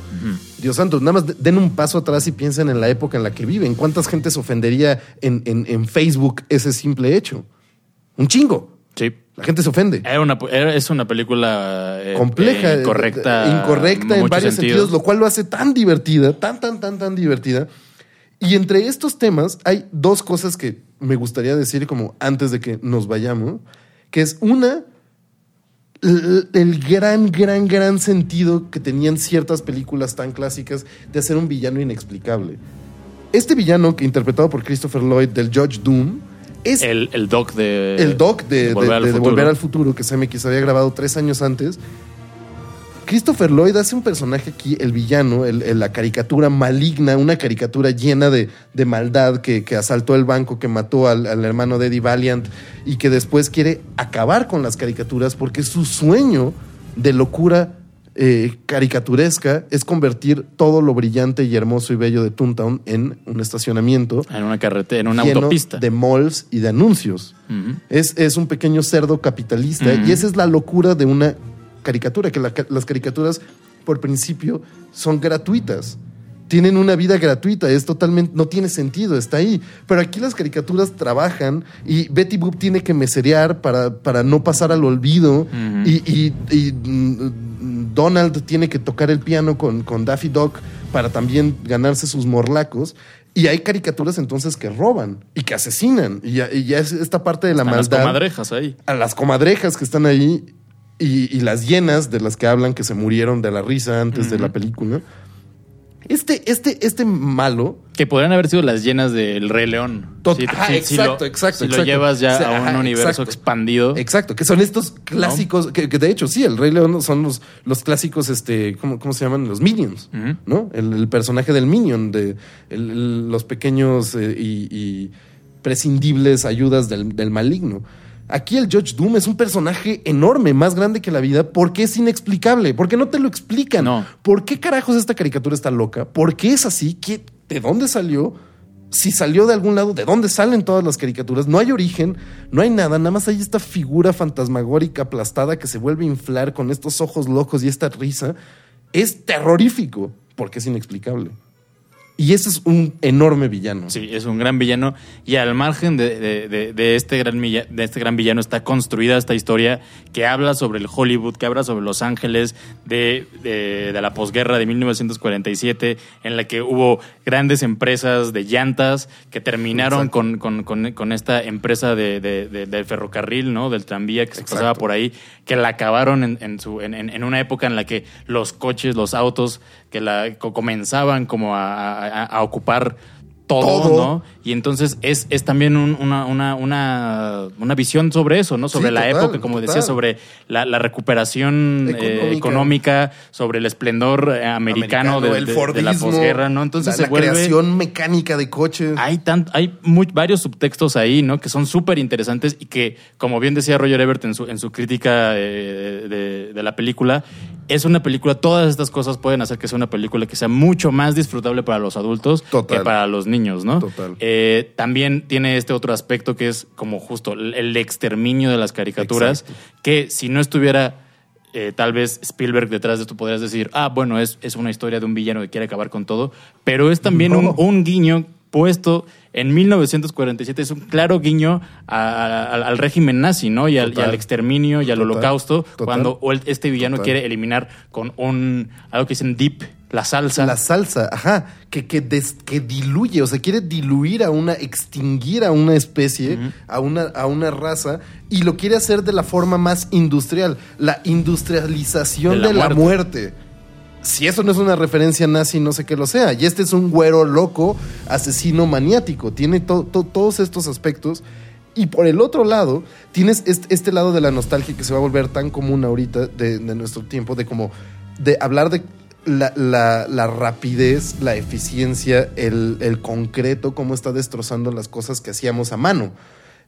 Dios santo, nada más de- den un paso atrás y piensen en la época en la que viven. ¿Cuántas gente se ofendería en, en- en Facebook ese simple hecho? Un chingo. Sí. La gente se ofende. Era una, era- es una película eh, Compleja, eh, incorrecta, eh, incorrecta en muchos varios sentidos, lo cual lo hace tan divertida, tan, tan, tan, tan divertida. Y entre estos temas hay dos cosas que me gustaría decir como antes de que nos vayamos, que es una, el gran, gran, gran sentido que tenían ciertas películas tan clásicas de hacer un villano inexplicable. Este villano, que interpretado por Christopher Lloyd del Judge Doom, es El, el doc de. el doc de, de- Volver al de-. Volver al Futuro, que CMX había grabado tres años antes. Christopher Lloyd hace un personaje aquí, el villano, el- el- la caricatura maligna, una caricatura llena de, de maldad que, que asaltó el banco, que mató al, al hermano de Eddie Valiant y que después quiere acabar con las caricaturas porque su sueño de locura eh, caricaturesca es convertir todo lo brillante y hermoso y bello de Toontown en un estacionamiento En una carretera, en una lleno autopista. de malls y de anuncios. Es, es un pequeño cerdo capitalista y esa es la locura de una caricatura, que la- las caricaturas por principio son gratuitas. Tienen una vida gratuita, es totalmente, no tiene sentido, está ahí. Pero aquí las caricaturas trabajan y Betty Boop tiene que meserear para, para no pasar al olvido y, y- y, mm, Donald tiene que tocar el piano con, con Daffy Duck para también ganarse sus morlacos. Y hay caricaturas entonces que roban y que asesinan. Y ya, y ya es esta parte de la Están las maldad comadrejas ahí. a las comadrejas que están ahí y, y las llenas de las que hablan que se murieron de la risa antes de la película. Este, este, este malo. Que podrían haber sido las llenas del Rey León. Sí, Ajá, sí, exacto, lo- exacto, Si lo exacto. llevas ya O sea, a un ajá, universo exacto. expandido. Exacto, que son estos clásicos, que, que de hecho sí, el Rey León son los, los clásicos, este, ¿cómo, cómo se llaman? Los Minions. ¿no? El, el personaje del Minion, de el- los pequeños eh, y, y prescindibles ayudas del, del maligno. Aquí el Judge Doom es un personaje enorme, más grande que la vida, porque es inexplicable, porque no te lo explican. No. ¿Por qué carajos esta caricatura está loca? ¿Por qué es así? ¿Qué, ¿De dónde salió? Si salió de algún lado, ¿de dónde salen todas las caricaturas? No hay origen, no hay nada, nada más hay esta figura fantasmagórica aplastada que se vuelve a inflar con estos ojos locos y esta risa. Es terrorífico, porque es inexplicable. Y ese es un enorme villano. Sí, es un gran villano. Y al margen de, de- de- de este gran de este gran villano está construida esta historia que habla sobre el Hollywood, que habla sobre Los Ángeles de, la posguerra de 1947, en la que hubo grandes empresas de llantas que terminaron con, con- con- con esta empresa de, de- de- del ferrocarril, ¿no? Del tranvía que se Exacto. pasaba por ahí, que la acabaron en, en su, en, en- en una época en la que los coches, los autos, que la co- comenzaban como a, a- a ocupar todo, Todo. ¿no? Y entonces es, es también un- una, una, una, una visión sobre eso, ¿no? Sobre Sí, la total, época, como decía, sobre la, la recuperación eh, Económica. sobre el esplendor eh, americano, de, el de- de la Fordismo, posguerra, ¿no? Entonces la, se la vuelve... creación mecánica de coches. Hay, tan, hay muy- varios subtextos ahí, ¿no? Que son súper interesantes y que, como bien decía Roger Ebert en su, en su crítica eh, de, de la película, es una película, todas estas cosas pueden hacer que sea una película que sea mucho más disfrutable para los adultos Total. que para los niños, ¿no? Total. Eh, también tiene este otro aspecto que es como justo el, exterminio de las caricaturas, Exacto. que si no estuviera... eh, tal vez Spielberg detrás de esto podrías decir, ah, bueno, es, es una historia de un villano que quiere acabar con todo, pero es también No. un, un guiño puesto en 1947 es un claro guiño a- a- al, régimen nazi, ¿no? Y al, y Total. al exterminio y al Total. holocausto, Total. cuando este villano quiere eliminar con un algo que dicen dip, la salsa. La salsa, ajá, que, que, des- que diluye, o sea, quiere diluir a una, extinguir a una especie, a, una, a una raza, y lo quiere hacer de la forma más industrial, la industrialización De de la la, muerte. Si eso no es una referencia nazi, no sé qué lo sea. Y este es un güero loco, asesino maniático. Tiene to- to- todos estos aspectos. Y por el otro lado, tienes este, lado de la nostalgia que se va a volver tan común ahorita de, nuestro tiempo, de como de hablar de la rapidez, la eficiencia, el, el concreto, cómo está destrozando las cosas que hacíamos a mano.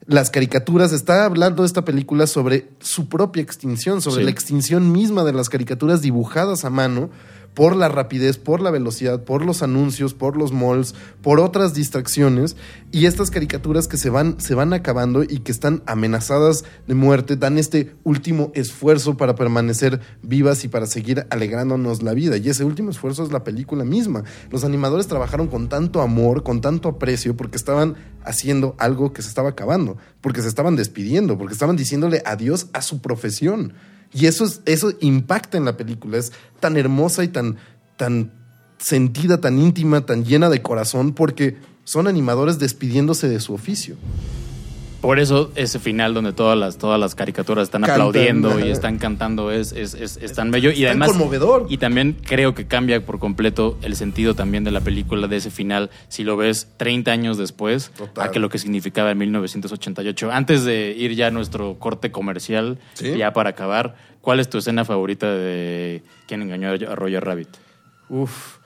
Las caricaturas, está hablando esta película sobre su propia extinción, sobre Sí. la extinción misma de las caricaturas dibujadas a mano por la rapidez, por la velocidad, por los anuncios, por los malls, por otras distracciones y estas caricaturas que se van, se van acabando y que están amenazadas de muerte dan este último esfuerzo para permanecer vivas y para seguir alegrándonos la vida. Y ese último esfuerzo es la película misma. Los animadores trabajaron con tanto amor, con tanto aprecio, porque estaban haciendo algo que se estaba acabando, porque se estaban despidiendo, porque estaban diciéndole adiós a su profesión. Y eso, es, eso impacta en la película. Es tan hermosa y tan, tan sentida, tan íntima, tan llena de corazón, porque son animadores despidiéndose de su oficio. Por eso ese final donde todas las, todas las caricaturas están Cantan, aplaudiendo y están cantando es, es, es, es tan bello. Y tan además. conmovedor. Y también creo que cambia por completo el sentido también de la película, de ese final, si lo ves 30 años después, Total. a que lo que significaba en 1988. Antes de ir ya a nuestro corte comercial, Sí. ya para acabar, ¿cuál es tu escena favorita de quién engañó a Roger Rabbit? Uf.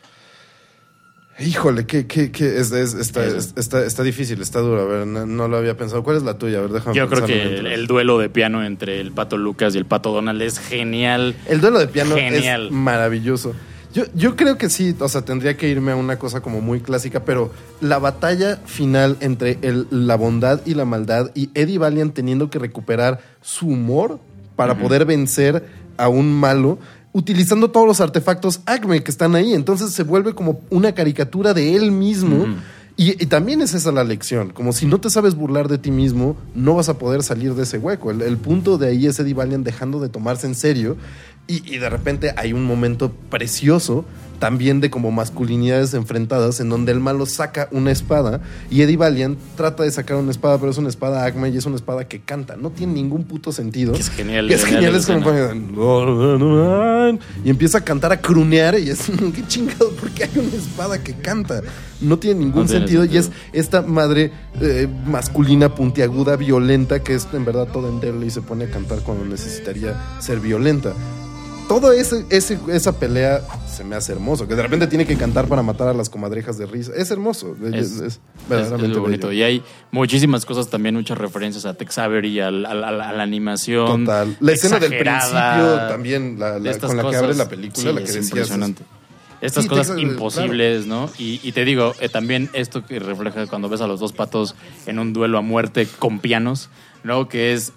Híjole, que, que, que es, es- está, es- está, está difícil, está duro. A ver, no, no lo había pensado. ¿Cuál es la tuya? A ver, déjame Yo creo que el, duelo de piano entre el Pato Lucas y el Pato Donald es genial. El duelo de piano Genial. es maravilloso. Yo, yo creo que sí, o sea, tendría que irme a una cosa como muy clásica, pero la batalla final entre el- la bondad y la maldad y Eddie Valiant teniendo que recuperar su humor para poder vencer a un malo, utilizando todos los artefactos Acme que están ahí. Entonces se vuelve como una caricatura de él mismo. Y también es esa la lección, como si no te sabes burlar de ti mismo, no vas a poder salir de ese hueco. El, el punto de ahí es Eddie Valiant dejando de tomarse en serio y, y de repente hay un momento precioso también de como masculinidades enfrentadas en donde el malo saca una espada y Eddie Valiant trata de sacar una espada, pero es una espada Acme y es una espada que canta, no tiene ningún puto sentido. Que es genial, Y es genial genial, es como y empieza a cantar, a crunear y es qué chingado, porque hay una espada que canta. No tiene ningún No tiene sentido, y es esta madre eh, masculina, puntiaguda, violenta, que es en verdad todo endeble y se pone a cantar cuando necesitaría ser violenta. Todo ese, ese- esa pelea se me hace hermoso, que de repente tiene que cantar para matar a las comadrejas de risa. Es hermoso, es, Es- es Es, verdaderamente es lo bonito. bello. Y hay muchísimas cosas también, muchas referencias a Tex Avery, a, la animación. Total. La escena del principio también, la- con la que abre la película, Sí, la que es decías, impresionante. Estas Sí, cosas imposibles, ¿no? Y, y te digo, eh, también esto que refleja cuando ves a los dos patos en un duelo a muerte con pianos, ¿no? Que es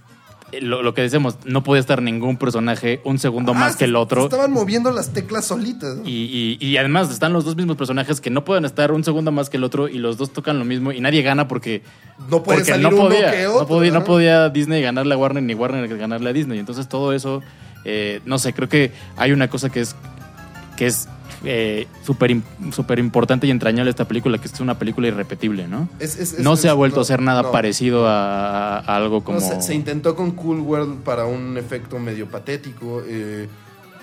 lo, lo que decimos, no podía estar ningún personaje un segundo Ah, más que el otro. Estaban moviendo las teclas solitas. Y, y- y además están los dos mismos personajes que no pueden estar un segundo más que el otro y los dos tocan lo mismo y nadie gana porque No puede porque salir no uno podía, que no otro. podía, no ¿no? podía Disney ganarle a Warner ni Warner ganarle a Disney. Entonces todo eso, eh, no sé, creo que hay una cosa que es que es eh, súper im- súper importante y entrañable esta película, que es una película irrepetible, ¿no? Es- es- es- no se ha vuelto no, a hacer nada no. parecido a, a algo como... Se, se intentó con Cool World para un efecto medio patético. eh,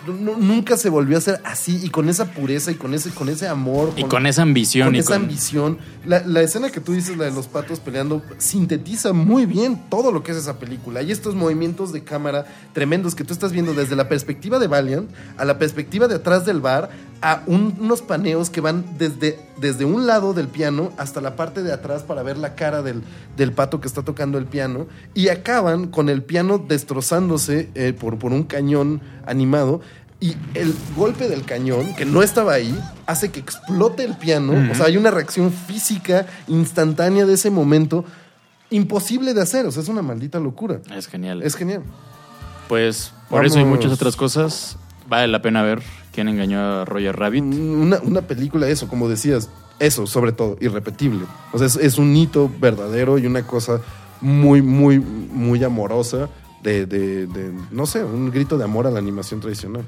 nu- nunca se volvió a hacer así y con esa pureza y con ese, con ese amor. y con esa ambición. con y esa con- ambición. La, la escena que tú dices, la de los patos peleando, sintetiza muy bien todo lo que es esa película. Hay estos movimientos de cámara tremendos que tú estás viendo desde la perspectiva de Valiant a la perspectiva de atrás del bar a un- unos paneos que van desde, desde un lado del piano hasta la parte de atrás para ver la cara del, del pato que está tocando el piano y acaban con el piano destrozándose eh, por, por un cañón animado. Y el golpe del cañón, que no estaba ahí, hace que explote el piano. O sea, hay una reacción física instantánea de ese momento. Imposible de hacer. O sea, es una maldita locura. Es genial. Es genial. Pues por eso y muchas otras cosas, vale la pena ver quién engañó a Roger Rabbit. Una, una película, eso, como decías, eso sobre todo, irrepetible. O sea, es, es un hito verdadero y una cosa muy, muy, muy amorosa. De, de- de, no sé, un grito de amor a la animación tradicional.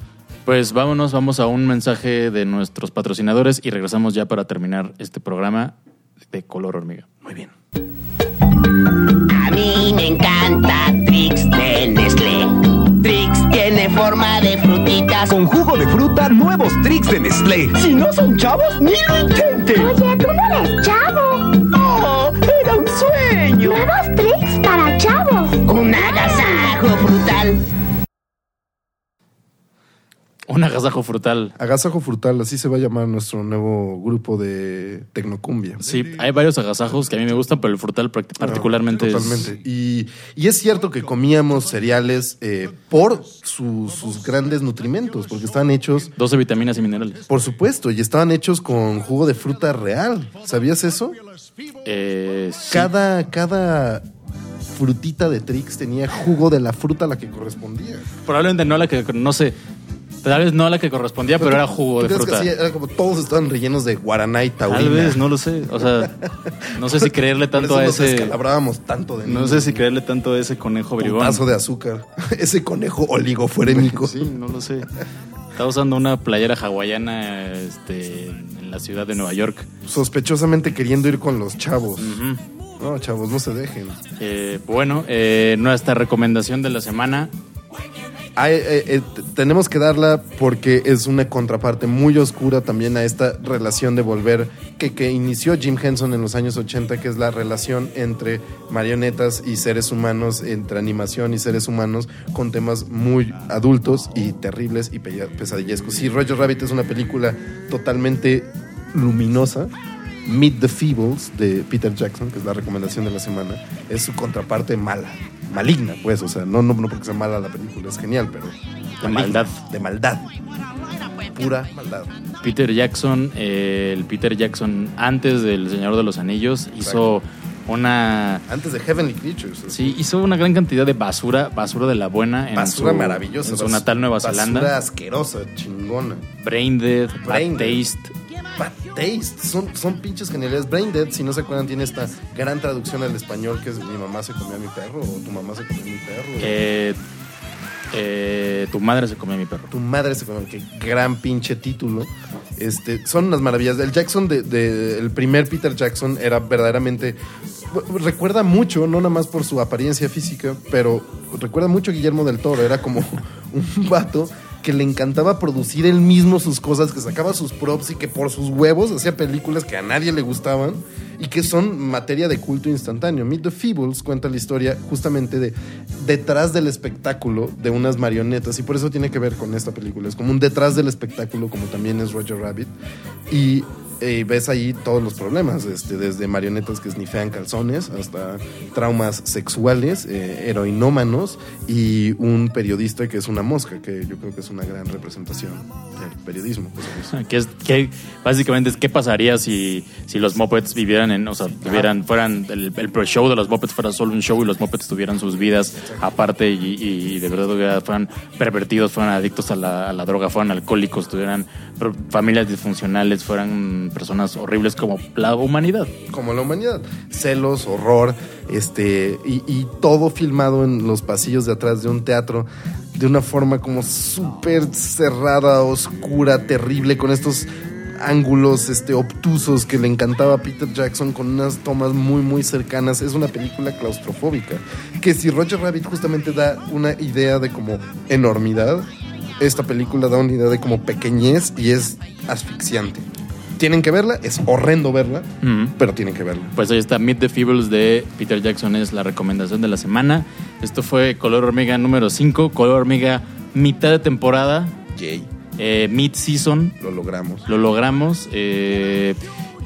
Pues vámonos, vamos a un mensaje de nuestros patrocinadores y regresamos ya para terminar este programa de color hormiga. Muy bien. A mí me encanta Trix de Nestlé. Tiene forma de frutitas. Con jugo de fruta, nuevos tricks de Nestlé. Si no son chavos, ni lo intenten. Oye, tú no eres chavo. ¡Oh! ¡Era un sueño! Nuevos tricks para chavos. Un agasajo Un agasajo frutal. Agasajo Frutal, así se va a llamar nuestro nuevo grupo de Tecnocumbia. Sí, hay varios agasajos que a mí me gustan, pero el frutal pract- particularmente es... Totalmente. Y, y es cierto que comíamos cereales eh, por su- sus grandes nutrimentos, porque estaban hechos, 12 vitaminas y minerales. por supuesto, y estaban hechos con jugo de fruta real. ¿Sabías eso? Eh, sí. Cada, cada frutita de Trix tenía jugo de la fruta a la que correspondía. Probablemente no la que, no sé, tal vez no la que correspondía, pero, era jugo ¿Tú de crees que fruta. así era como todos estaban rellenos de guaraná y taurina? Tal vez, no lo sé. O sea, no sé si creerle Por tanto eso a nos ese... descalabrábamos tanto de No sé si creerle tanto a ese conejo Un bribón. vaso de azúcar. Ese conejo oligofurémico. Sí, no lo sé. Estaba usando una playera hawaiana este, en la ciudad de Nueva York. Sospechosamente queriendo ir con los chavos. No, chavos, no se dejen. Eh, bueno, eh, nuestra recomendación de la semana. Eh, eh, tenemos que darla porque es una contraparte muy oscura también a esta relación de volver que, que inició Jim Henson en los años 80, que es la relación entre marionetas y seres humanos, entre animación y seres humanos, con temas muy adultos y terribles y pe- pesadillescos. Sí, Roger Rabbit es una película totalmente luminosa. Meet the Feebles de Peter Jackson, que es la recomendación de la semana, es su contraparte mala, maligna, pues, o sea, no, no, no porque sea mala la película, es genial, pero De maldad. de maldad, pura maldad. Peter Jackson, eh, el Peter Jackson antes del Señor de los Anillos, hizo una. Antes de Heavenly Creatures. Sí, hizo una gran cantidad de basura, basura de la buena en basura su, maravillosa. en su natal Nueva basura Zelanda. asquerosa, chingona. Brain Dead, Bad Brain Dead. Taste. Taste, son, son pinches geniales. Brain Dead, si no se acuerdan, tiene esta gran traducción al español que es mi mamá se comió a mi perro o tu mamá se comió a mi perro. Eh, eh, tu madre se comió a mi perro. Tu madre se comió, qué gran pinche título. Este, son unas maravillas. El Jackson, de, de- el primer Peter Jackson, era verdaderamente. Recuerda mucho, no nada más por su apariencia física, pero recuerda mucho a Guillermo del Toro. Era como un vato que le encantaba producir él mismo sus cosas, que sacaba sus props y que por sus huevos hacía películas que a nadie le gustaban y que son materia de culto instantáneo. Meet the Feebles cuenta la historia justamente de detrás del espectáculo de unas marionetas y por eso tiene que ver con esta película. Es como un detrás del espectáculo, como también es Roger Rabbit. Y Y ves ahí todos los problemas, este, desde marionetas que snifean calzones hasta traumas sexuales, eh, heroinómanos y un periodista que es una mosca, que yo creo que es una gran representación del periodismo. pues, es- Que es que básicamente es qué pasaría si, si los Muppets vivieran en, o sea, tuvieran, fueran el, el pro show de los Muppets fuera solo un show y los Muppets tuvieran sus vidas aparte y, y de verdad fueran pervertidos, fueran adictos a la, a la droga, fueran alcohólicos, tuvieran familias disfuncionales, fueran personas horribles como la humanidad. como la humanidad. Celos, horror, este, y, todo filmado en los pasillos de atrás de un teatro de una forma como súper cerrada, oscura, terrible, con estos ángulos este, obtusos que le encantaba a Peter Jackson con unas tomas muy muy cercanas. Es una película claustrofóbica. Que si Roger Rabbit justamente da una idea de como enormidad, esta película da una idea de como pequeñez y es asfixiante. Tienen que verla, es horrendo verla, pero tienen que verla. Pues ahí está, Meet the Feebles de Peter Jackson es la recomendación de la semana. Esto fue Color Hormiga número 5, Color Hormiga mitad de temporada, Yay. eh, mid season. Lo logramos. Lo logramos. eh,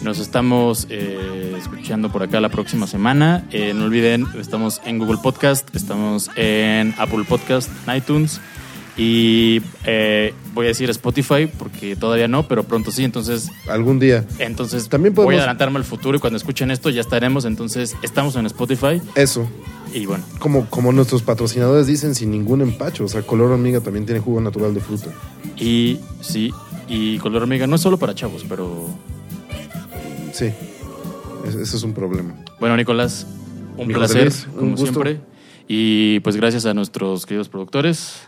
nos estamos eh, escuchando por acá la próxima semana. No olviden, estamos en Google Podcast, estamos en Apple Podcast, en iTunes. Y eh, voy a decir Spotify porque todavía no, pero pronto sí. Entonces, Algún día. entonces También voy a adelantarme al futuro y cuando escuchen esto ya estaremos. Entonces, estamos en Spotify Eso. y bueno, Como, como nuestros patrocinadores dicen, sin ningún empacho. O sea, Color Hormiga también tiene jugo natural de fruta. y sí, y Color Hormiga no es solo para chavos, pero Sí. Es- ese es un problema. Bueno, Nicolás, un Mi placer, José Luis, un como gusto. siempre. Y pues gracias a nuestros queridos productores.